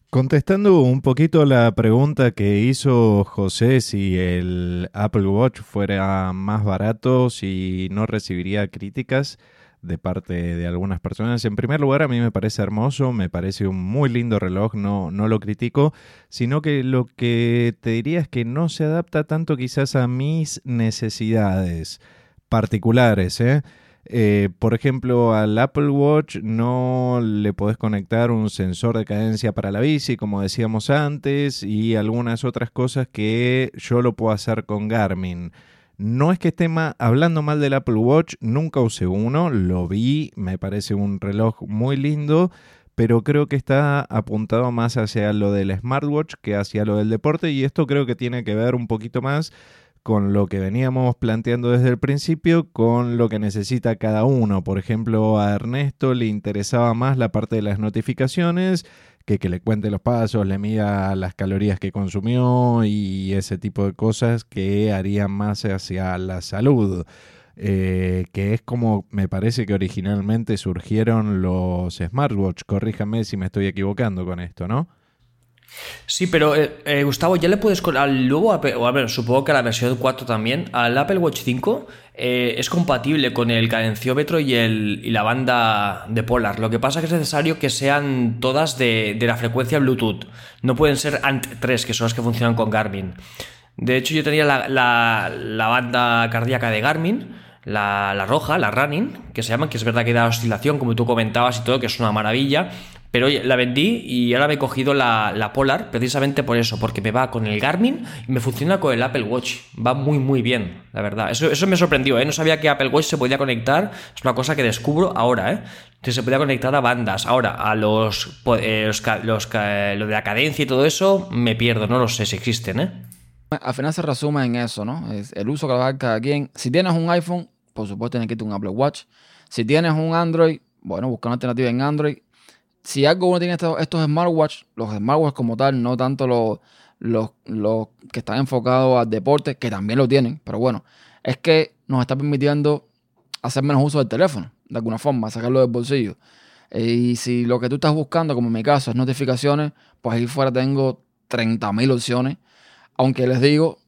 Contestando un poquito la pregunta que hizo José si el Apple Watch fuera más barato, si no recibiría críticas de parte de algunas personas. En primer lugar, a mí me parece hermoso, me parece un muy lindo reloj, no, no lo critico, sino que lo que te diría es que no se adapta tanto quizás a mis necesidades particulares, ¿eh? Eh, por ejemplo, al Apple Watch no le podés conectar un sensor de cadencia para la bici, como decíamos antes, y algunas otras cosas que yo lo puedo hacer con Garmin. No es que esté hablando mal del Apple Watch, nunca usé uno, lo vi, me parece un reloj muy lindo, pero creo que está apuntado más hacia lo del smartwatch que hacia lo del deporte y esto creo que tiene que ver un poquito más con lo que veníamos planteando desde el principio, con lo que necesita cada uno. Por ejemplo, a Ernesto le interesaba más la parte de las notificaciones que que le cuente los pasos, le mida las calorías que consumió y ese tipo de cosas que harían más hacia la salud. Eh, que es como me parece que originalmente surgieron los smartwatch. Corríjame si me estoy equivocando con esto, ¿no?
Sí, pero eh, eh, Gustavo, ya le puedes al nuevo o a ver, supongo que a la versión 4 también, al Apple Watch 5 eh, es compatible con el cadenciómetro y, el, y la banda de Polar. Lo que pasa es que es necesario que sean todas de, la frecuencia Bluetooth. No pueden ser ANT 3, que son las que funcionan con Garmin. De hecho, yo tenía la, banda cardíaca de Garmin, la, la, roja, la running, que se llama, que es verdad que da oscilación, como tú comentabas y todo, que es una maravilla, pero oye, la vendí y ahora me he cogido la, Polar precisamente por eso, porque me va con el Garmin y me funciona con el Apple Watch. Va muy, muy bien, la verdad. Eso, eso me sorprendió, ¿eh? No sabía que Apple Watch se podía conectar. Es una cosa que descubro ahora, ¿eh? Que se podía conectar a bandas. Ahora, a los, eh, los, lo de la cadencia y todo eso, me pierdo. No lo sé si existen, ¿eh?
Al final se resume en eso, ¿no? El uso que va a cada quien. Si tienes un iPhone, por supuesto tienes que tener un Apple Watch. Si tienes un Android, bueno, busca una alternativa en Android si algo uno tiene estos, smartwatch, los smartwatch como tal, no tanto los, los, que están enfocados al deporte, que también lo tienen, pero bueno, es que nos está permitiendo hacer menos uso del teléfono, de alguna forma, sacarlo del bolsillo. Y si lo que tú estás buscando, como en mi caso, es notificaciones, pues ahí fuera tengo 30.000 opciones. Aunque les digo,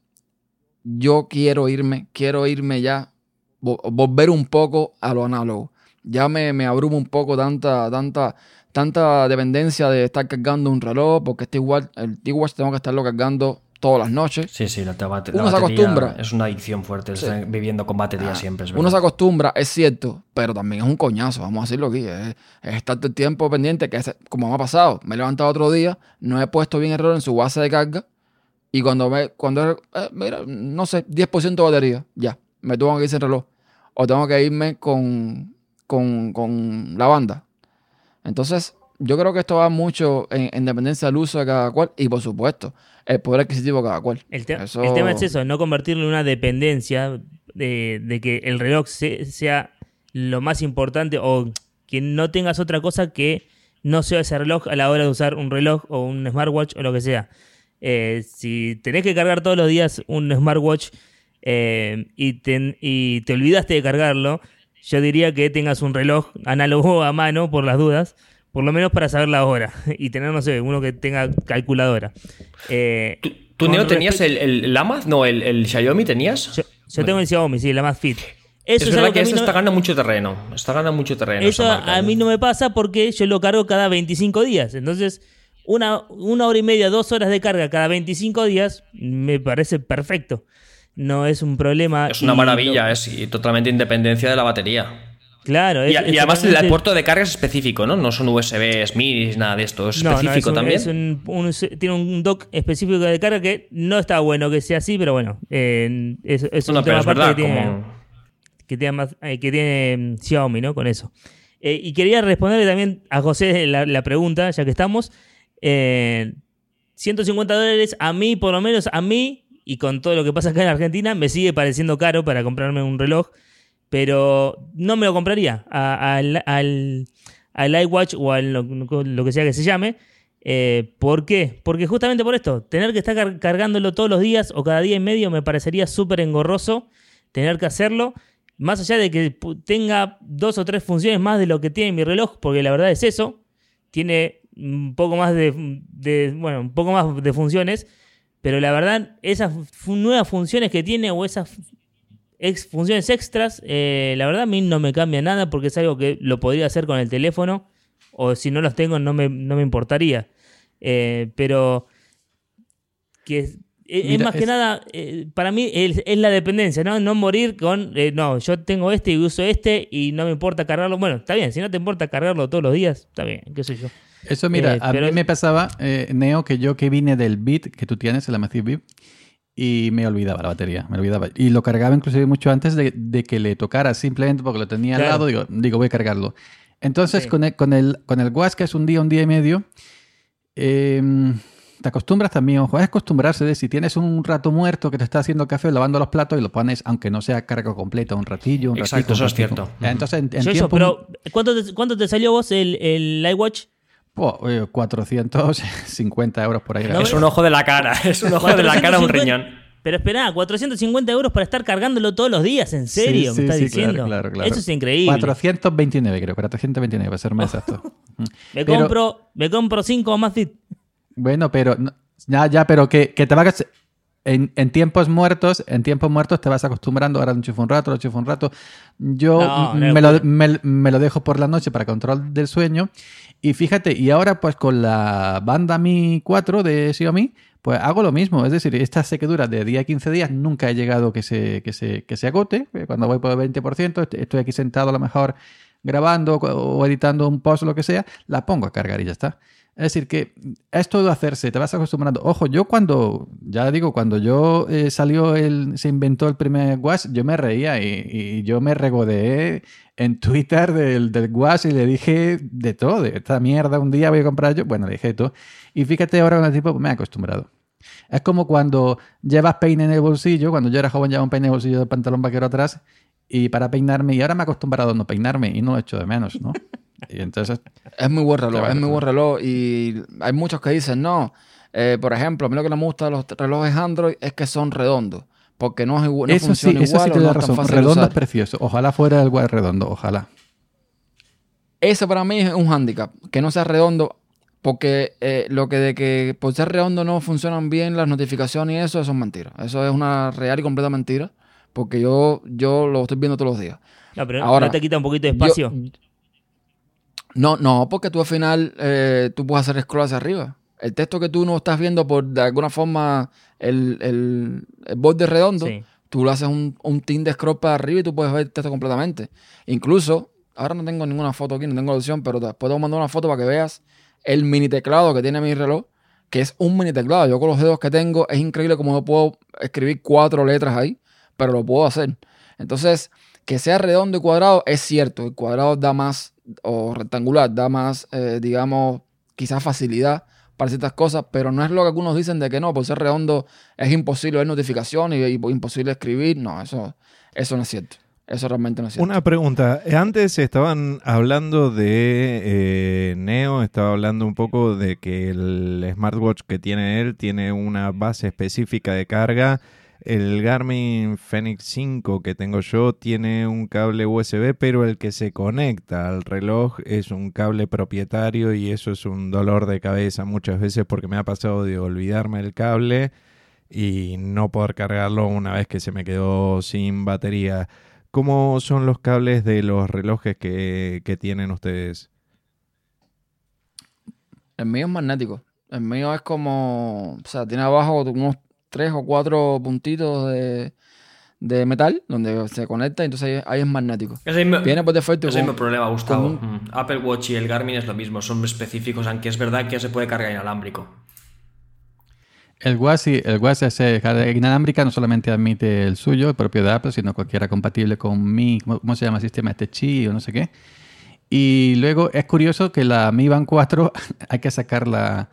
yo quiero irme, quiero irme ya, volver un poco a lo análogo. Ya me, me abrumo un poco tanta, tanta, tanta dependencia de estar cargando un reloj, porque este igual, el T-Watch tengo que estarlo cargando todas las noches.
Sí, sí, la,
Uno se acostumbra.
Es una adicción fuerte, viviendo con batería ah, siempre.
uno se acostumbra, es cierto, pero también es un coñazo, vamos a decirlo aquí. Es, estar todo el tiempo pendiente, que es, como me ha pasado, me he levantado otro día, no he puesto bien el reloj en su base de carga, y cuando me, cuando, eh, mira, no sé, 10% de batería, ya, me tengo que irse el reloj. O tengo que irme con, con, con la banda entonces, yo creo que esto va mucho en, dependencia del uso de cada cual y, por supuesto, el poder adquisitivo de cada cual.
El, tema es eso, no convertirlo en una dependencia de, que el reloj sea lo más importante o que no tengas otra cosa que no sea ese reloj a la hora de usar un reloj o un smartwatch o lo que sea. Eh, si tenés que cargar todos los días un smartwatch eh, y, y te olvidaste de cargarlo, yo diría que tengas un reloj análogo a mano por las dudas, por lo menos para saber la hora [laughs] y tener, no sé, uno que tenga calculadora.
Eh, ¿Tú, Neo, tenías el, el, No, el, Xiaomi tenías.
Yo, tengo el Xiaomi, sí, el Amazfit.
Eso es, verdad que, este está ganando mucho terreno. Está ganando mucho terreno.
Eso a mí no me pasa porque yo lo cargo cada 25 días. Entonces, una, una hora y media, dos horas de carga cada 25 días me parece perfecto no es un problema.
Es una maravilla, es totalmente independencia de la batería.
Claro,
Y,
es-
y
es
además el puerto de carga es específico, ¿no? No son USBs, minis, nada de esto. Es
No, no,
específico
es un-
también.
es un- un- tiene un dock específico de carga que no está bueno que sea así, pero bueno, eh, es, es
No,
un
pero
tema
es
aparte
verdad,
que tiene,
como...
que tiene, más- eh, que tiene mm, Xiaomi, ¿no? Con eso. Eh, y quería responderle también a José la, la pregunta, ya que estamos. Eh, 150 dólares a mí, por lo menos a mí, y con todo lo que pasa acá en Argentina, me sigue pareciendo caro para comprarme un reloj, pero no me lo compraría a- al, al, iWatch o al lo, que sea que se llame. Eh, ¿Por qué? Porque justamente por esto, tener que estar car- cargándolo todos los días o cada día y medio me parecería súper engorroso tener que hacerlo. Más allá de que tenga dos o tres funciones más de lo que tiene mi reloj, porque la verdad es eso. Tiene un poco más de- bueno, un poco más de funciones, pero la verdad, esas nuevas funciones que tiene o esas ex- funciones extras, eh, la verdad a mí no me cambia nada porque es algo que lo podría hacer con el teléfono o si no los tengo no me, no me importaría. Eh, pero que es, es
Mira,
más que
es-
nada, eh, para mí es, es la dependencia, ¿no? No morir con, eh, no, yo tengo este y uso este y no me importa cargarlo. Bueno, está bien, si no te importa cargarlo todos los días, está bien, qué sé yo.
Eso, mira,
Eh,
a
pero
mí me pasaba, eh, Neo, que yo que vine del Bit que tú tienes, el Amazfit Bit, y me olvidaba la batería, me olvidaba. Y lo cargaba inclusive mucho antes de, de que le tocara, simplemente porque lo tenía al
Claro.
lado, digo, digo, voy a cargarlo. Entonces,
Sí.
con, el, con, el, con el Watch, que es un día, un día y medio, eh, te acostumbras también, ojo, es acostumbrarse de si tienes un rato muerto que te está haciendo café, lavando los platos y lo pones, aunque no sea carga completa, un ratillo, un
Exacto,
ratito,
eso
un
es cierto.
Entonces, en, tiempo-
pero ¿cuánto te, cuánto te salió vos el, el iWatch?
Po, eh, 450 euros por ahí.
No,
Es un ojo de la cara, [laughs] es un ojo de la cara un
450.
riñón.
Pero espera, 450 euros para estar cargándolo todos los días, ¿en serio?
Sí,
¿Me estás
sí, sí, claro,
diciendo?
claro, claro.
Eso es increíble.
429, creo, 429, para ser más exacto. [laughs]
Me
Pero-
compro, me compro 5 más fit.
Bueno, pero no- ya, ya, pero que, que te vas en, en tiempos muertos, en tiempos muertos te vas acostumbrando, ahora lo enchufo un rato, lo enchufo un rato. Yo
No,
mm,
no
me, lo, me- me lo dejo por la noche para control del sueño. Y fíjate, y ahora pues con la banda Mi 4 de Xiaomi, pues hago lo mismo. Es decir, esta sequedura de día a 15 días nunca he llegado que se, que se, que se agote. Eh, Cuando voy por el 20%, est- estoy aquí sentado a lo mejor grabando o editando un post o lo que sea, la pongo a cargar y ya está. Es decir, que es todo hacerse, te vas acostumbrando. Ojo, yo cuando, ya digo, cuando yo eh, salió el, se inventó el primer Watch, yo me reía y, yo me regodeé en Twitter del, del Watch y le dije de todo, de esta mierda un día voy a comprar yo. Bueno, le dije todo. Y fíjate ahora con el tipo, me he acostumbrado. Es como cuando llevas peine en el bolsillo, cuando yo era joven llevaba un peine en el bolsillo del pantalón vaquero atrás y para peinarme, y ahora me he acostumbrado a no peinarme y no lo echo de menos, ¿no? [laughs] Y entonces,
Es muy buen reloj, es muy buen reloj. Y hay muchos que dicen, no. Eh, por ejemplo, a mí lo que no me gusta de los relojes Android es que son redondos. Porque no, es igual, no
eso sí,
funciona
eso
igual
sí te da razón. Redondo es precioso. Ojalá fuera el redondo, ojalá.
Ese para mí es un hándicap, que no sea redondo, porque eh, lo que de que por ser redondo no funcionan bien las notificaciones y eso, eso es mentira. Eso es una real y completa mentira, porque yo, yo lo estoy viendo todos los días.
No, pero
Ahora,
no te quita un poquito de
Yo-
espacio.
No, no, porque tú al final eh, tú puedes hacer scroll hacia arriba. El texto que tú no estás viendo por de alguna forma el, el, el borde redondo,
Sí.
tú le haces un, un team de scroll para arriba y tú puedes ver el texto completamente. Incluso, ahora no tengo ninguna foto aquí, no tengo la opción, pero te puedo mandar una foto para que veas el mini teclado que tiene mi reloj, que es un mini teclado. Yo con los dedos que tengo es increíble como yo puedo escribir cuatro letras ahí, pero lo puedo hacer. Entonces, que sea redondo y cuadrado es cierto. El cuadrado da más, o rectangular, da más, eh, digamos, quizás facilidad para ciertas cosas, pero no es lo que algunos dicen de que no, por ser redondo es imposible ver notificaciones y, y imposible escribir. No, eso, eso no es cierto. Eso realmente no es cierto.
Una pregunta. Antes estaban hablando de eh, Neo, estaba hablando un poco de que el smartwatch que tiene él tiene una base específica de carga. El Garmin Fenix 5 que tengo yo tiene un cable USB, pero el que se conecta al reloj es un cable propietario y eso es un dolor de cabeza muchas veces porque me ha pasado de olvidarme el cable y no poder cargarlo una vez que se me quedó sin batería. ¿Cómo son los cables de los relojes que, que tienen ustedes?
El mío es magnético. El mío es como, o sea, tiene abajo unos tres o cuatro puntitos de, de metal donde se conecta y entonces ahí, es magnético.
Es el, mismo-
Viene por defecto
es el mismo problema, Gustavo.
un-
Mm. Apple Watch y el Garmin es lo mismo, son específicos, aunque es verdad que se puede cargar inalámbrico.
El Watch, sí, el Watch es carga inalámbrica, no solamente admite el suyo, el propio de Apple, sino cualquiera compatible con Mi, ¿cómo, cómo se llama el sistema? Este Chi o no sé qué. Y luego es curioso que la Mi Band 4 [laughs] hay que sacar la,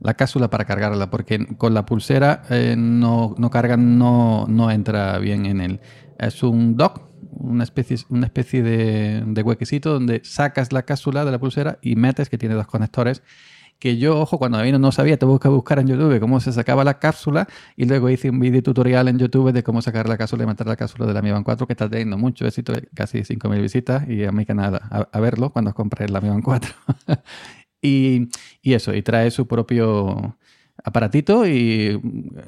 la cápsula para cargarla, porque con la pulsera eh, no, no carga, no, no entra bien en el... Es un dock, una especie, una especie de, de huequecito donde sacas la cápsula de la pulsera y metes, que tiene dos conectores, que yo, ojo, cuando vino no sabía, tuve que buscar en YouTube cómo se sacaba la cápsula y luego hice un vídeo tutorial en YouTube de cómo sacar la cápsula y meter la cápsula de la Mi Band 4 que está teniendo mucho éxito, casi 5.000 visitas y a mi canal a, a verlo cuando compré la Mi Band 4. [laughs] y, y eso, y trae su propio aparatito y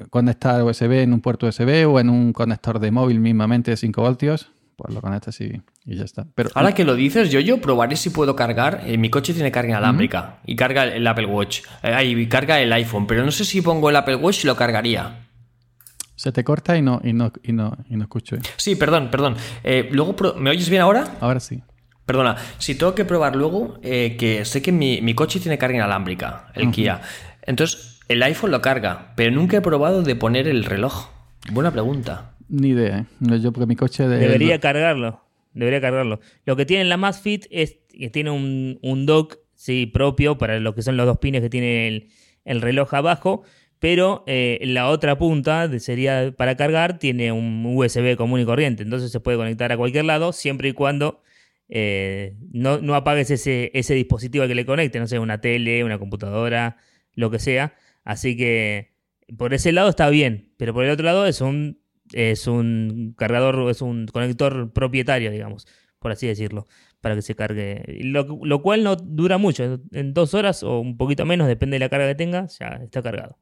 conectar USB en un puerto USB o en un conector de móvil mismamente de 5 voltios, pues lo conectas y, y ya está. Pero
Ahora que lo dices, yo, yo probaré si puedo cargar. eh, mi coche tiene carga inalámbrica y carga el Apple Watch. Eh, y carga el iPhone, pero no sé si pongo el Apple Watch y lo cargaría.
se te corta y no, y no, y no, y no escucho. ¿eh?
Sí, perdón, perdón. Eh, luego, ¿me oyes bien ahora?
Ahora sí.
Perdona, si tengo que probar luego, eh, que sé que mi, mi coche tiene carga inalámbrica, el Kia. Entonces, el iPhone lo carga, pero nunca he probado de poner el reloj. Buena pregunta.
Ni idea, ¿eh? No, Yo porque mi coche de...
Debería cargarlo. Debería cargarlo. Lo que tiene la Masfit es que tiene un, un dock sí, propio para lo que son los dos pines que tiene el, el reloj abajo. Pero eh, la otra punta de- sería para cargar tiene un USB común y corriente. Entonces se puede conectar a cualquier lado siempre y cuando eh, no, no apagues ese, ese dispositivo al que le conecte. No sé, una tele, una computadora, lo que sea. Así que por ese lado está bien. Pero por el otro lado es un es un cargador, es un conector propietario, digamos, por así decirlo, para que se cargue. Lo, lo cual no dura mucho, en dos horas o un poquito menos, depende de la carga que tenga, ya está cargado.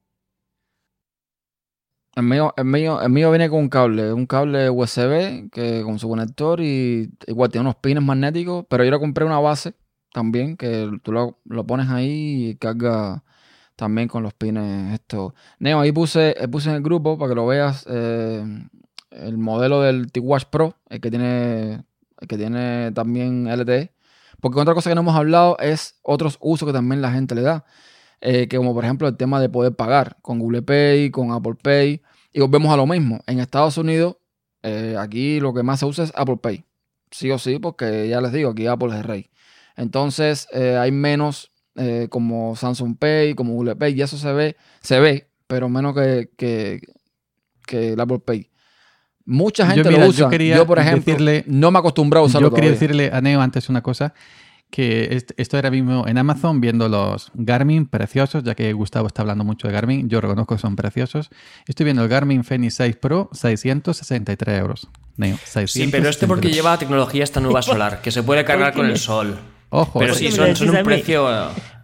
El mío, el, mío, el mío viene con un cable, un cable USB que con su conector y igual tiene unos pines magnéticos, pero yo le compré una base también que tú lo, lo pones ahí y carga también con los pines esto. Neo, ahí puse, eh, puse en el grupo para que lo veas eh, el modelo del T-Watch Pro, el que tiene, el que tiene también LTE. Porque otra cosa que no hemos hablado es otros usos que también la gente le da. Eh, que como por ejemplo el tema de poder pagar con Google Pay, con Apple Pay. Y volvemos a lo mismo. En Estados Unidos, eh, aquí lo que más se usa es Apple Pay. Sí o sí, porque ya les digo, aquí Apple es el rey. Entonces eh, hay menos como Samsung Pay, como Google Pay, y eso se ve, se ve, pero menos que, que, que el Apple Pay. Mucha
Yo,
gente
mira,
lo
yo
usa. Yo,
quería
por ejemplo,
decirle-
no me acostumbrado a usarlo
Yo quería
todavía.
decirle a Neo antes una cosa, que est- esto era mismo en Amazon viendo los Garmin preciosos, ya que Gustavo está hablando mucho de Garmin, yo reconozco que son preciosos. Estoy viendo el Garmin Fenix 6 Pro, 663 euros. Neo,
Sí, pero este porque
663.
lleva tecnología esta nueva solar, que se puede cargar
¿Por qué
con el sol.
Ojo,
Pero sí, son, son un precio...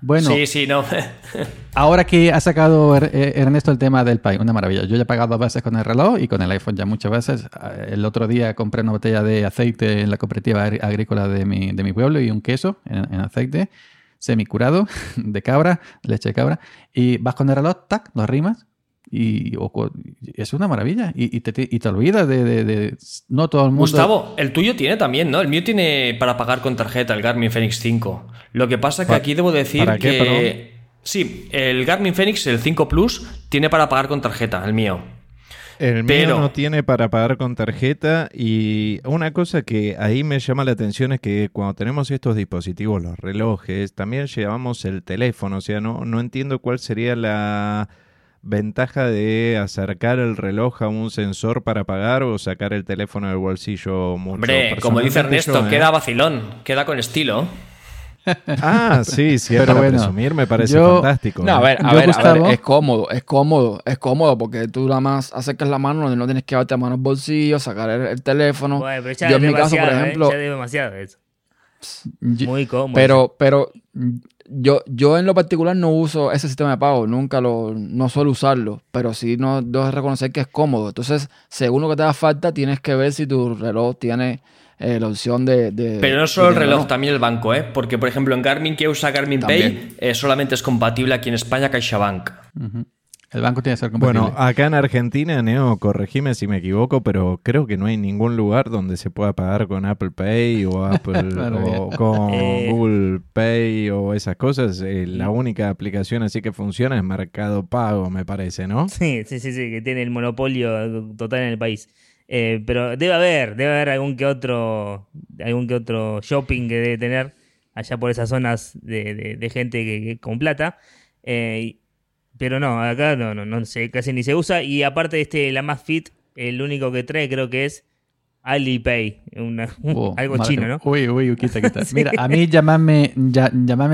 Bueno.
Sí, sí, no. [laughs]
ahora que ha sacado eh, Ernesto el tema del Pay, una maravilla. Yo ya he pagado dos veces con el reloj y con el iPhone ya muchas veces. Eh, El otro día compré una botella de aceite en la cooperativa agrícola de mi, de mi pueblo y un queso en, en aceite semicurado [laughs] de cabra, leche de cabra. Y vas con el reloj, tac, lo arrimas y o es una maravilla. Y, y te, y te olvidas de, de- de- No todo el mundo...
Gustavo, el tuyo tiene también, ¿no? El mío tiene para pagar con tarjeta, el Garmin Fenix 5. Lo que pasa que aquí debo decir
¿para qué,
que...
perdón?
Sí, el Garmin Fenix, el 5 Plus, tiene para pagar con tarjeta, el mío.
El
Pero-
mío no tiene para pagar con tarjeta y una cosa que ahí me llama la atención es que cuando tenemos estos dispositivos, los relojes, también llevamos el teléfono, o sea, no, no entiendo cuál sería la ventaja de acercar el reloj a un sensor para pagar o sacar el teléfono del bolsillo mucho.
Hombre, como dice Ernesto,
yo, ¿eh?
queda vacilón, queda con estilo.
Ah, sí, [laughs] sí, es
Pero
para
bueno,
presumir, me parece
yo-
fantástico.
No, a
¿eh?
ver, a
Yo,
ver, a ver, es cómodo, es cómodo, es cómodo porque tú nada más acercas la mano, no tienes que llevarte la mano al bolsillo, sacar el, el teléfono.
Bueno, pero ya
Yo en mi caso, por
demasiado, ¿eh?
ejemplo,
Ya es demasiado eso. Muy cómodo.
pero, pero yo, yo en lo particular no uso ese sistema de pago, nunca lo, no suelo usarlo, pero sí no debo reconocer que es cómodo. Entonces, según lo que te da falta, tienes que ver si tu reloj tiene eh, la opción de, de-
Pero no solo el reloj, también el banco, ¿eh? Porque, por ejemplo, en Garmin que usa Garmin
También.
Pay, eh, solamente es compatible aquí en España CaixaBank.
Ujú. El banco tiene que ser compatible.
Bueno, acá en Argentina, Neo, corregime si me equivoco, pero creo que no hay ningún lugar donde se pueda pagar con Apple Pay o [laughs] Apple o con
Eh.
Google Pay o esas cosas. Eh, la única aplicación así que funciona es Mercado Pago, me parece, ¿no?
Sí, sí, sí, sí, que tiene el monopolio total en el país. Eh, pero debe haber, debe haber algún que otro, algún que otro shopping que debe tener allá por esas zonas de, de- de gente que, que- con plata. Eh, pero no, acá no, no, no se, casi ni se usa. Y aparte de este, la más fit, el único que trae creo que es Alipay, una,
Oh,
algo
madre-
chino, ¿no? [laughs]
Uy, uy, quita, quita. [laughs] Mira, a mí llamarme, ya,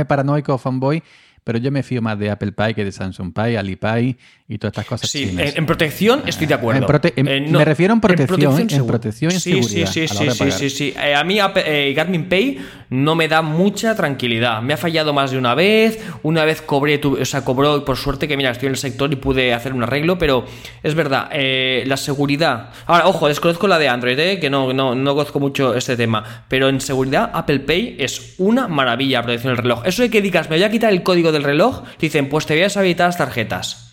paranoico o fanboy, pero yo me fío más de Apple Pay que de Samsung Pay, Alipay y todas estas cosas
Sí,
chinas.
en, en protección estoy de acuerdo.
En prote- en-
Eh,
me refiero en protección, en protección y
sí,
seguridad
Sí, sí, sí, sí,
pagar.
sí, sí. Eh, a mí eh, Garmin Pay no me da mucha tranquilidad. Me ha fallado más de una vez. Una vez cobré, tu- o sea, cobró por suerte que mira, estoy en el sector y pude hacer un arreglo, pero es verdad, eh, la seguridad. Ahora, ojo, desconozco la de Android, eh, que no, no, no conozco mucho este tema, pero en seguridad Apple Pay es una maravilla la protección del reloj. Eso de que digas, me voy a quitar el código del reloj, dicen, pues te voy a deshabilitar las tarjetas.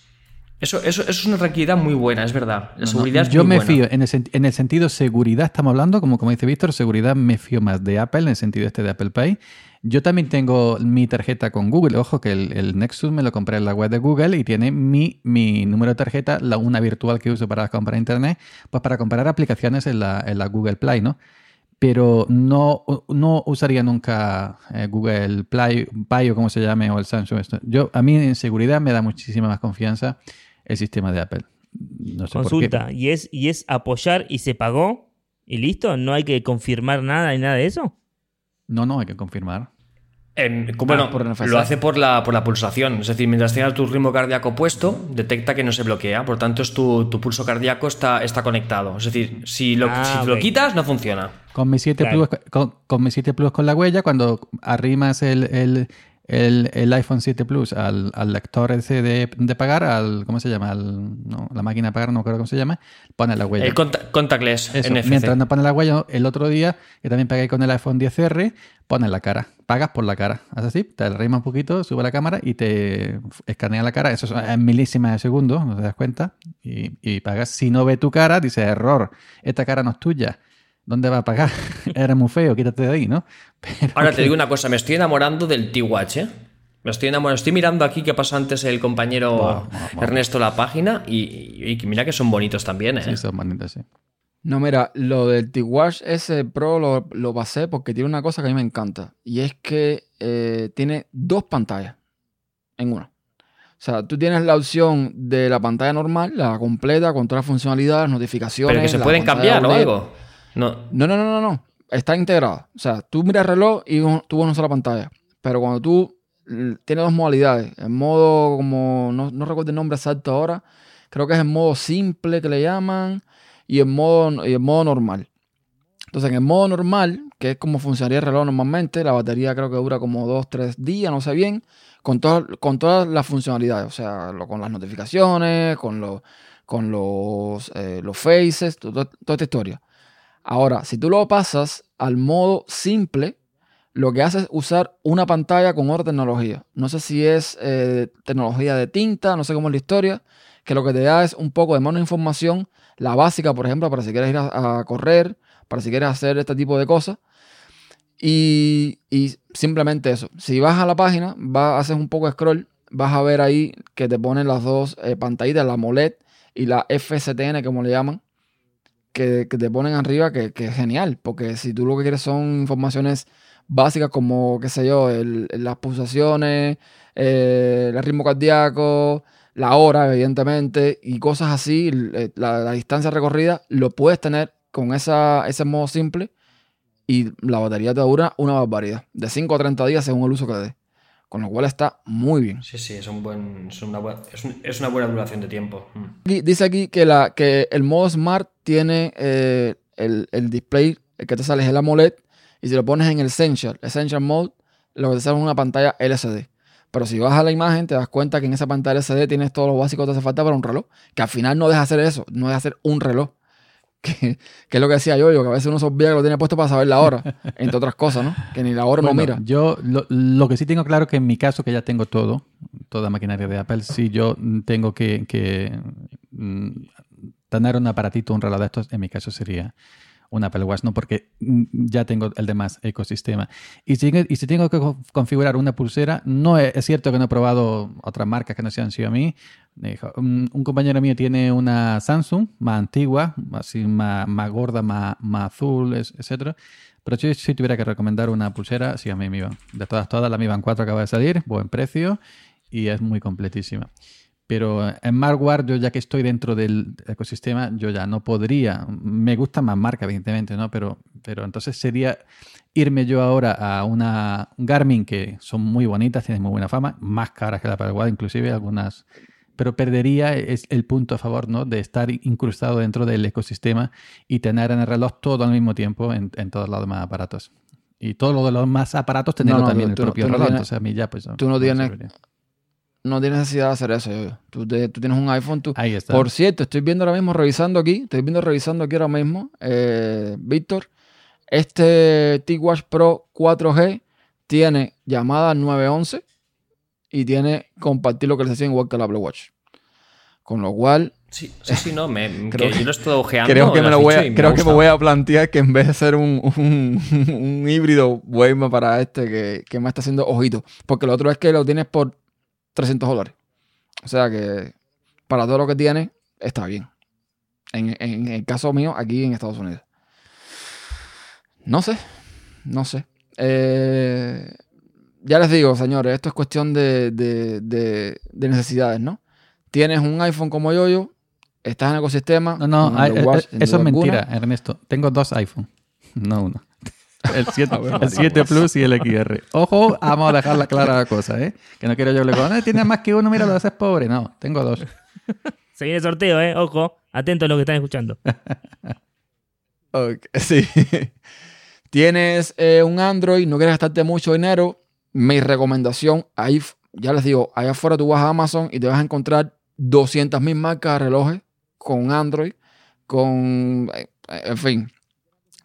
Eso, eso, eso es una tranquilidad muy buena, es verdad. La
No, no,
seguridad es
yo
muy
me
buena.
fío, en el, en el sentido seguridad estamos hablando, como, como dice Víctor, seguridad me fío más de Apple, en el sentido este de Apple Pay. Yo también tengo mi tarjeta con Google. Ojo que el, el Nexus me lo compré en la web de Google y tiene mi, mi número de tarjeta, la una virtual que uso para comprar internet, pues para comprar aplicaciones en la, en la Google Play, ¿no? Pero no, no usaría nunca eh, Google Play, Pay o como se llame, o el Samsung. Yo, a mí en seguridad me da muchísima más confianza el sistema de Apple. No sé por qué.
Consulta, ¿y es, ¿y es apoyar y se pagó? ¿Y listo? ¿No hay que confirmar nada ni nada de eso?
No, no, hay que confirmar.
En- bueno,
Ah, por NFC.
lo hace por la, por la pulsación. Es decir, mientras tengas tu ritmo cardíaco puesto, detecta que no se bloquea. Por tanto, es tu, tu pulso cardíaco está, está conectado. Es decir, si lo,
Ah,
si lo quitas, no funciona.
Con mi 7
Claro.
Plus, con, con mi 7 Plus con la huella, cuando arrimas el, el, el, el iPhone 7 Plus al, al lector ese de, de pagar, al ¿cómo se llama? Al, no, la máquina de pagar, no creo cómo se llama, pone la huella.
El conta- contactless,
Eso,
NFC.
mientras no pone la huella, el otro día, que también pagué con el iPhone 10R, pone la cara. Pagas por la cara. Haces así, te arrima un poquito, sube la cámara y te escanea la cara. Eso es en milísimas de segundo, no te das cuenta. Y, y pagas. Si no ve tu cara, dice error. Esta cara no es tuya. ¿Dónde va a pagar? [laughs] Era muy feo, quítate de ahí, ¿no? [laughs] Pero
Ahora te digo una cosa, me estoy enamorando del T-Watch, ¿eh? Me estoy enamorando. Estoy mirando aquí que pasó antes el compañero. Ernesto la página y, y mira que son bonitos también, ¿eh?
Sí, son bonitos, sí.
No, mira, lo del T-Watch ese Pro lo, lo pasé porque tiene una cosa que a mí me encanta. Y es que eh, tiene dos pantallas en una. O sea, tú tienes la opción de la pantalla normal, la completa, con todas las funcionalidades, notificaciones.
Pero que se pueden cambiar o
OLED.
algo. No.
No, no, no, no. Está integrado. O sea, tú miras el reloj y tú ves una sola pantalla. Pero cuando tú tienes dos modalidades, en modo como, no, recuerdo el nombre exacto ahora, creo que es en modo simple que le llaman y en modo, en modo normal. Entonces, en el modo normal, que es como funcionaría el reloj normalmente, la batería creo que dura como dos, tres días, no sé bien, con, todas con todas las funcionalidades, o sea, lo- con las notificaciones, con, los con los, eh, los faces, to- to- toda esta historia. Ahora, si tú lo pasas al modo simple, lo que hace es usar una pantalla con otra tecnología. No sé si es eh, tecnología de tinta, no sé cómo es la historia, que lo que te da es un poco de menos información, la básica, por ejemplo, para si quieres ir a, correr, para si quieres hacer este tipo de cosas. Y, simplemente eso. Si vas a la página, haces un poco de scroll, vas a ver ahí que te ponen las dos eh, pantallitas, la AMOLED y la FSTN, como le llaman, que, te ponen arriba, que, que es genial, porque si tú lo que quieres son informaciones básicas como, qué sé yo, el- las pulsaciones, eh, el ritmo cardíaco, la hora, evidentemente, y cosas así, eh, la, distancia recorrida, lo puedes tener con esa, ese modo simple y la batería te dura una barbaridad, de 5 a 30 días según el uso que le dé. Con lo cual está muy bien.
Sí, sí, es, un buen, es, una, buen- es, un- es una buena duración de tiempo. Mm.
Aquí- dice aquí que, la, que el modo Smart tiene eh, el, el display, el que te sale es el AMOLED, y si lo pones en el Essential, Essential Mode, lo que te sale es una pantalla LCD. Pero si vas a la imagen, te das cuenta que en esa pantalla LCD tienes todo lo básico que te hace falta para un reloj, que al final no deja de hacer eso, no deja de hacer un reloj. [laughs] Que, que es lo que decía yo, yo, que a veces uno se olvida que lo tiene puesto para saber la hora, [laughs] entre otras cosas, ¿no? Que ni la hora no
Bueno,
mira.
Yo lo, lo que sí tengo claro que en mi caso, que ya tengo todo, toda maquinaria de Apple, si yo tengo que, que, mm, tener un aparatito, un reloj de estos, en mi caso sería un Apple Watch, ¿no? Porque mm, ya tengo el demás ecosistema. Y si, y si tengo que co- configurar una pulsera, no es, cierto que no he probado otras marcas que no sean Xiaomi. Dijo, Un, un compañero mío tiene una Samsung más antigua, así más, más gorda, más, más azul, etcétera. Pero yo, si tuviera que recomendar una pulsera, sí, a mí Mi Band. De todas, todas, la Mi Band 4 acaba de salir, buen precio y es muy completísima. Pero en smartwatch, yo ya que estoy dentro del ecosistema, yo ya no podría. Me gusta más marca, evidentemente, ¿no? Pero, pero entonces sería irme yo ahora a una Garmin que son muy bonitas, tienen muy buena fama, más caras que la Watch, inclusive algunas. Pero perdería es el punto a favor, ¿no? De estar incrustado dentro del ecosistema y tener en el reloj todo al mismo tiempo en, en todos los demás aparatos. Y todos los de los más aparatos tenerlo
No, no,
también
tú-
el propio
tú no
reloj.
tienes-
Entonces a mí ya pues...
tú no tienes-. No tienes necesidad de hacer eso, yo, yo. Tú, te- tú tienes un iPhone, tú...
Ahí está.
Por cierto, estoy viendo ahora mismo, revisando aquí, estoy viendo revisando aquí ahora mismo, eh, Víctor, este T-Watch Pro 4G tiene llamada 911 y tiene compartir localización igual que el Apple Watch. Con lo cual,
Sí, sí, sí, no, me, [laughs]
Creo
que
que-
yo lo estado ojeando.
creo que, me, lo voy a, creo que me voy a plantear que en vez de ser un, un, [laughs] un híbrido, voy a irme para este que, que me está haciendo ojito. Porque lo otro es que lo tienes por 300 dólares. O sea que para todo lo que tiene, está bien. En, en el caso mío, aquí en Estados Unidos. No sé, no sé. Eh, ya les digo, señores, esto es cuestión de, de- de- de necesidades, ¿no? Tienes un iPhone como yo, yo, estás en el ecosistema.
No, no, hay-
Watch,
eh,
sin
eso es
alguna.
mentira, Ernesto. Tengo dos iPhone, no uno. El 7, [laughs]
A ver,
el 7 Plus y el XR. Ojo, vamos a dejarla clara la cosa, ¿eh? Que no quiero yo le digo, no, tienes más que uno, mira, lo haces pobre. No, tengo dos. [laughs]
Se viene el sorteo, ¿eh? Ojo, atentos a lo que están escuchando. [laughs]
Sí. Tienes eh, un Android, no quieres gastarte mucho dinero. Mi recomendación, ahí, ya les digo, allá afuera tú vas a Amazon y te vas a encontrar 200.000 marcas de relojes con Android, con, eh, en fin.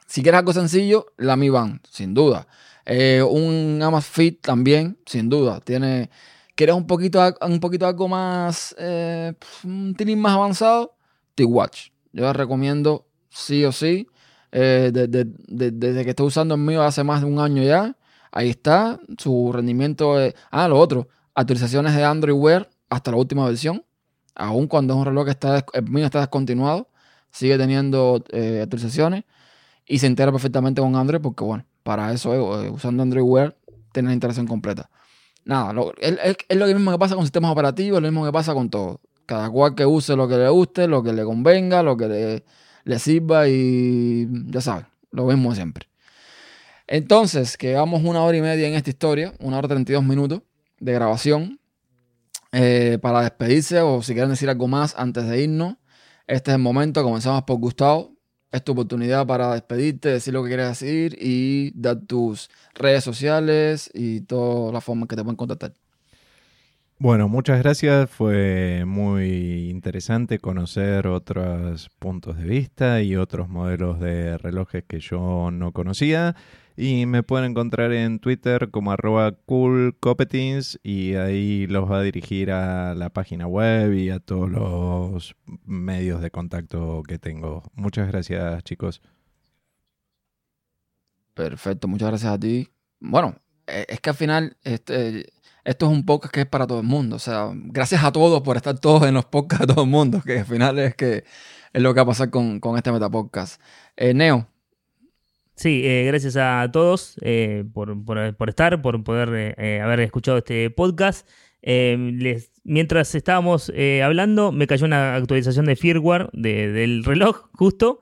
Si quieres algo sencillo, la Mi Band, sin duda. Eh, un Amazfit también, sin duda. Tiene, ¿Quieres un poquito, un poquito algo más, eh, un más avanzado? T-Watch. Yo les recomiendo sí o sí. eh, de- de- de- desde que estoy usando el mío hace más de un año ya. Ahí está. Su rendimiento es... Ah, lo otro. Actualizaciones de Android Wear hasta la última versión. Aún cuando es un reloj que está, el mío está descontinuado. Sigue teniendo eh, actualizaciones. Y se integra perfectamente con Android porque, bueno, para eso, eh, usando Android Wear, tienes la integración completa. Nada, lo- es, es- lo mismo que pasa con sistemas operativos, lo mismo que pasa con todo. Cada cual que use lo que le guste, lo que le convenga, lo que le, le sirva y ya saben, lo mismo siempre. Entonces, que vamos una hora y media en esta historia, una hora 32 minutos de grabación. Eh, para despedirse o si quieren decir algo más antes de irnos, este es el momento. Comenzamos por Gustavo. Es tu oportunidad para despedirte, decir lo que quieres decir y dar tus redes sociales y todas las formas que te pueden contactar.
Bueno, muchas gracias. Fue muy interesante conocer otros puntos de vista y otros modelos de relojes que yo no conocía. Y me pueden encontrar en Twitter como arroba coolcopetins y ahí los va a dirigir a la página web y a todos los medios de contacto que tengo. Muchas gracias, chicos.
Perfecto, muchas gracias a ti. Bueno, eh, es que al final este, esto es un podcast que es para todo el mundo. O sea, gracias a todos por estar todos en los podcasts de todo el mundo, que al final es que es lo que va a pasar con, con este Metapodcast. Eh, Neo,
Sí, eh, gracias a todos eh, por, por- estar, por poder eh, eh, haber escuchado este podcast. Eh, les- mientras estábamos eh, hablando, me cayó una actualización de firmware de- del reloj, justo.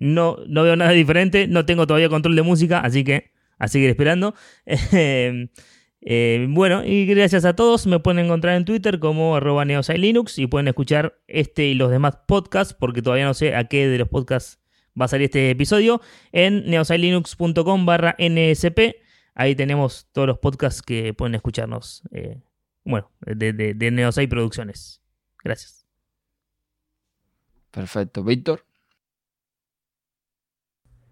No, no veo nada diferente, no tengo todavía control de música, así que a seguir esperando. [laughs] Eh, bueno, y gracias a todos. Me pueden encontrar en Twitter como arroba neosailinux y pueden escuchar este y los demás podcasts, porque todavía no sé a qué de los podcasts va a salir este episodio, en neosailinux.com barra nsp. Ahí tenemos todos los podcasts que pueden escucharnos. eh, bueno, de, de, de Neosai Producciones. Gracias.
perfecto. Víctor,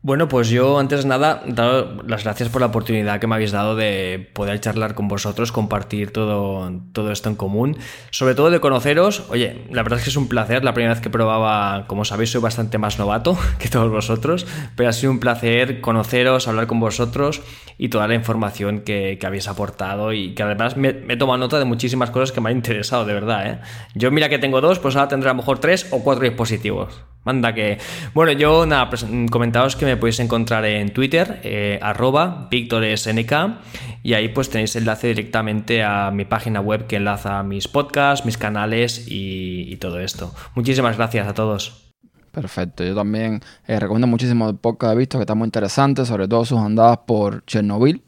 Bueno, pues yo antes de nada, dado las gracias por la oportunidad que me habéis dado de poder charlar con vosotros, compartir todo, todo esto en común, sobre todo de conoceros. Oye, la verdad es que es un placer, la primera vez que probaba, como sabéis, soy bastante más novato [laughs] que todos vosotros, pero ha sido un placer conoceros, hablar con vosotros y toda la información que, habéis aportado y que además me, he tomado nota de muchísimas cosas que me han interesado, de verdad. ¿eh? Yo mira que tengo dos, pues ahora tendré a lo mejor tres o cuatro dispositivos. Manda que... Bueno, yo nada, pues, comentaos que me podéis encontrar en Twitter, eh, arroba y ahí pues tenéis enlace directamente a mi página web que enlaza mis podcasts, mis canales y, todo esto. Muchísimas gracias a todos.
Perfecto, yo también eh, recomiendo muchísimo el podcast he visto que está muy interesante, sobre todo sus andadas por Chernobyl.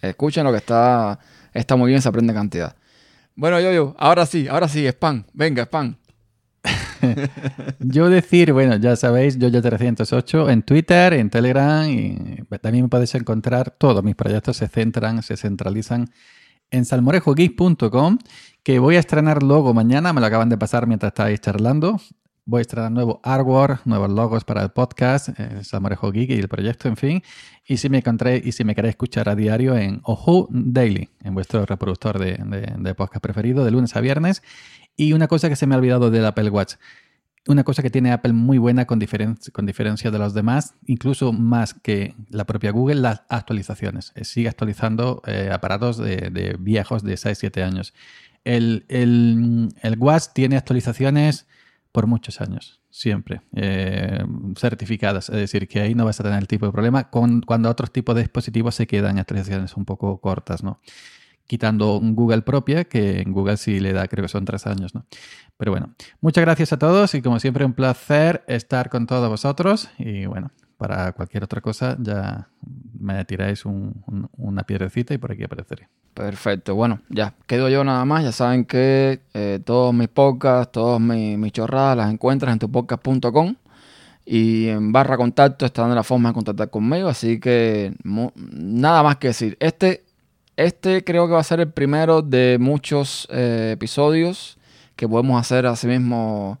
Escuchen lo que está, está muy bien, se aprende cantidad. Bueno, yo, yo, ahora sí, ahora sí, spam, venga, spam.
Yo decir, bueno, ya sabéis, yo ya 308 en Twitter, en Telegram y también me podéis encontrar, todos mis proyectos se centran, se centralizan en salmorejogeek.com, que voy a estrenar logo mañana, me lo acaban de pasar mientras estáis charlando. Voy a estrenar nuevo artwork, nuevos logos para el podcast, eh, Salmorejo Geek y el proyecto, en fin. Y si me encontré y si me queréis escuchar a diario en Ojo Daily, en vuestro reproductor de podcast preferido, de lunes a viernes. Y una cosa que se me ha olvidado del Apple Watch. Una cosa que tiene Apple muy buena con, con diferencia de los demás, incluso más que la propia Google, las actualizaciones. Eh, sigue actualizando eh, aparatos de, viejos de 6-7 años. El, Watch tiene actualizaciones por muchos años, siempre, eh, certificadas. Es decir, que ahí no vas a tener el tipo de problema con, cuando otros tipos de dispositivos se quedan actualizaciones un poco cortas, ¿no? Quitando un Google propia, que en Google sí le da, creo que son tres años, ¿no? Pero bueno, muchas gracias a todos y como siempre un placer estar con todos vosotros y bueno, para cualquier otra cosa ya me tiráis una piedrecita y por aquí apareceré.
Perfecto, bueno, ya quedo yo nada más, ya saben que eh, todos mis podcasts, todos mis, mis chorradas las encuentras en tupodcast.com y en barra contacto están la forma de contactar conmigo, así que nada más que decir. Este este creo que va a ser el primero de muchos eh, episodios que podemos hacer así mismo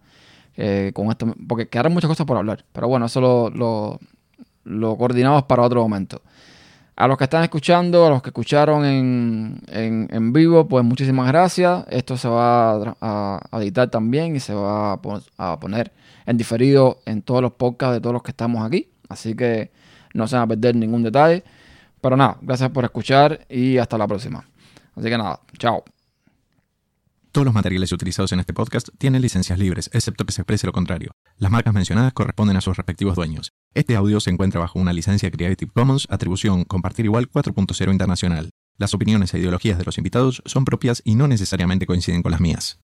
eh, con esto, porque quedaron muchas cosas por hablar. Pero bueno, eso lo, lo, coordinamos para otro momento. A los que están escuchando, a los que escucharon en, en, vivo, pues muchísimas gracias. Esto se va a, editar también y se va a, poner en diferido en todos los podcasts de todos los que estamos aquí. Así que no se van a perder ningún detalle. Pero nada, gracias por escuchar y hasta la próxima. Así que nada, chao.
Todos los materiales utilizados en este podcast tienen licencias libres, excepto que se exprese lo contrario. Las marcas mencionadas corresponden a sus respectivos dueños. Este audio se encuentra bajo una licencia Creative Commons, atribución compartir igual 4.0 internacional. Las opiniones e ideologías de los invitados son propias y no necesariamente coinciden con las mías.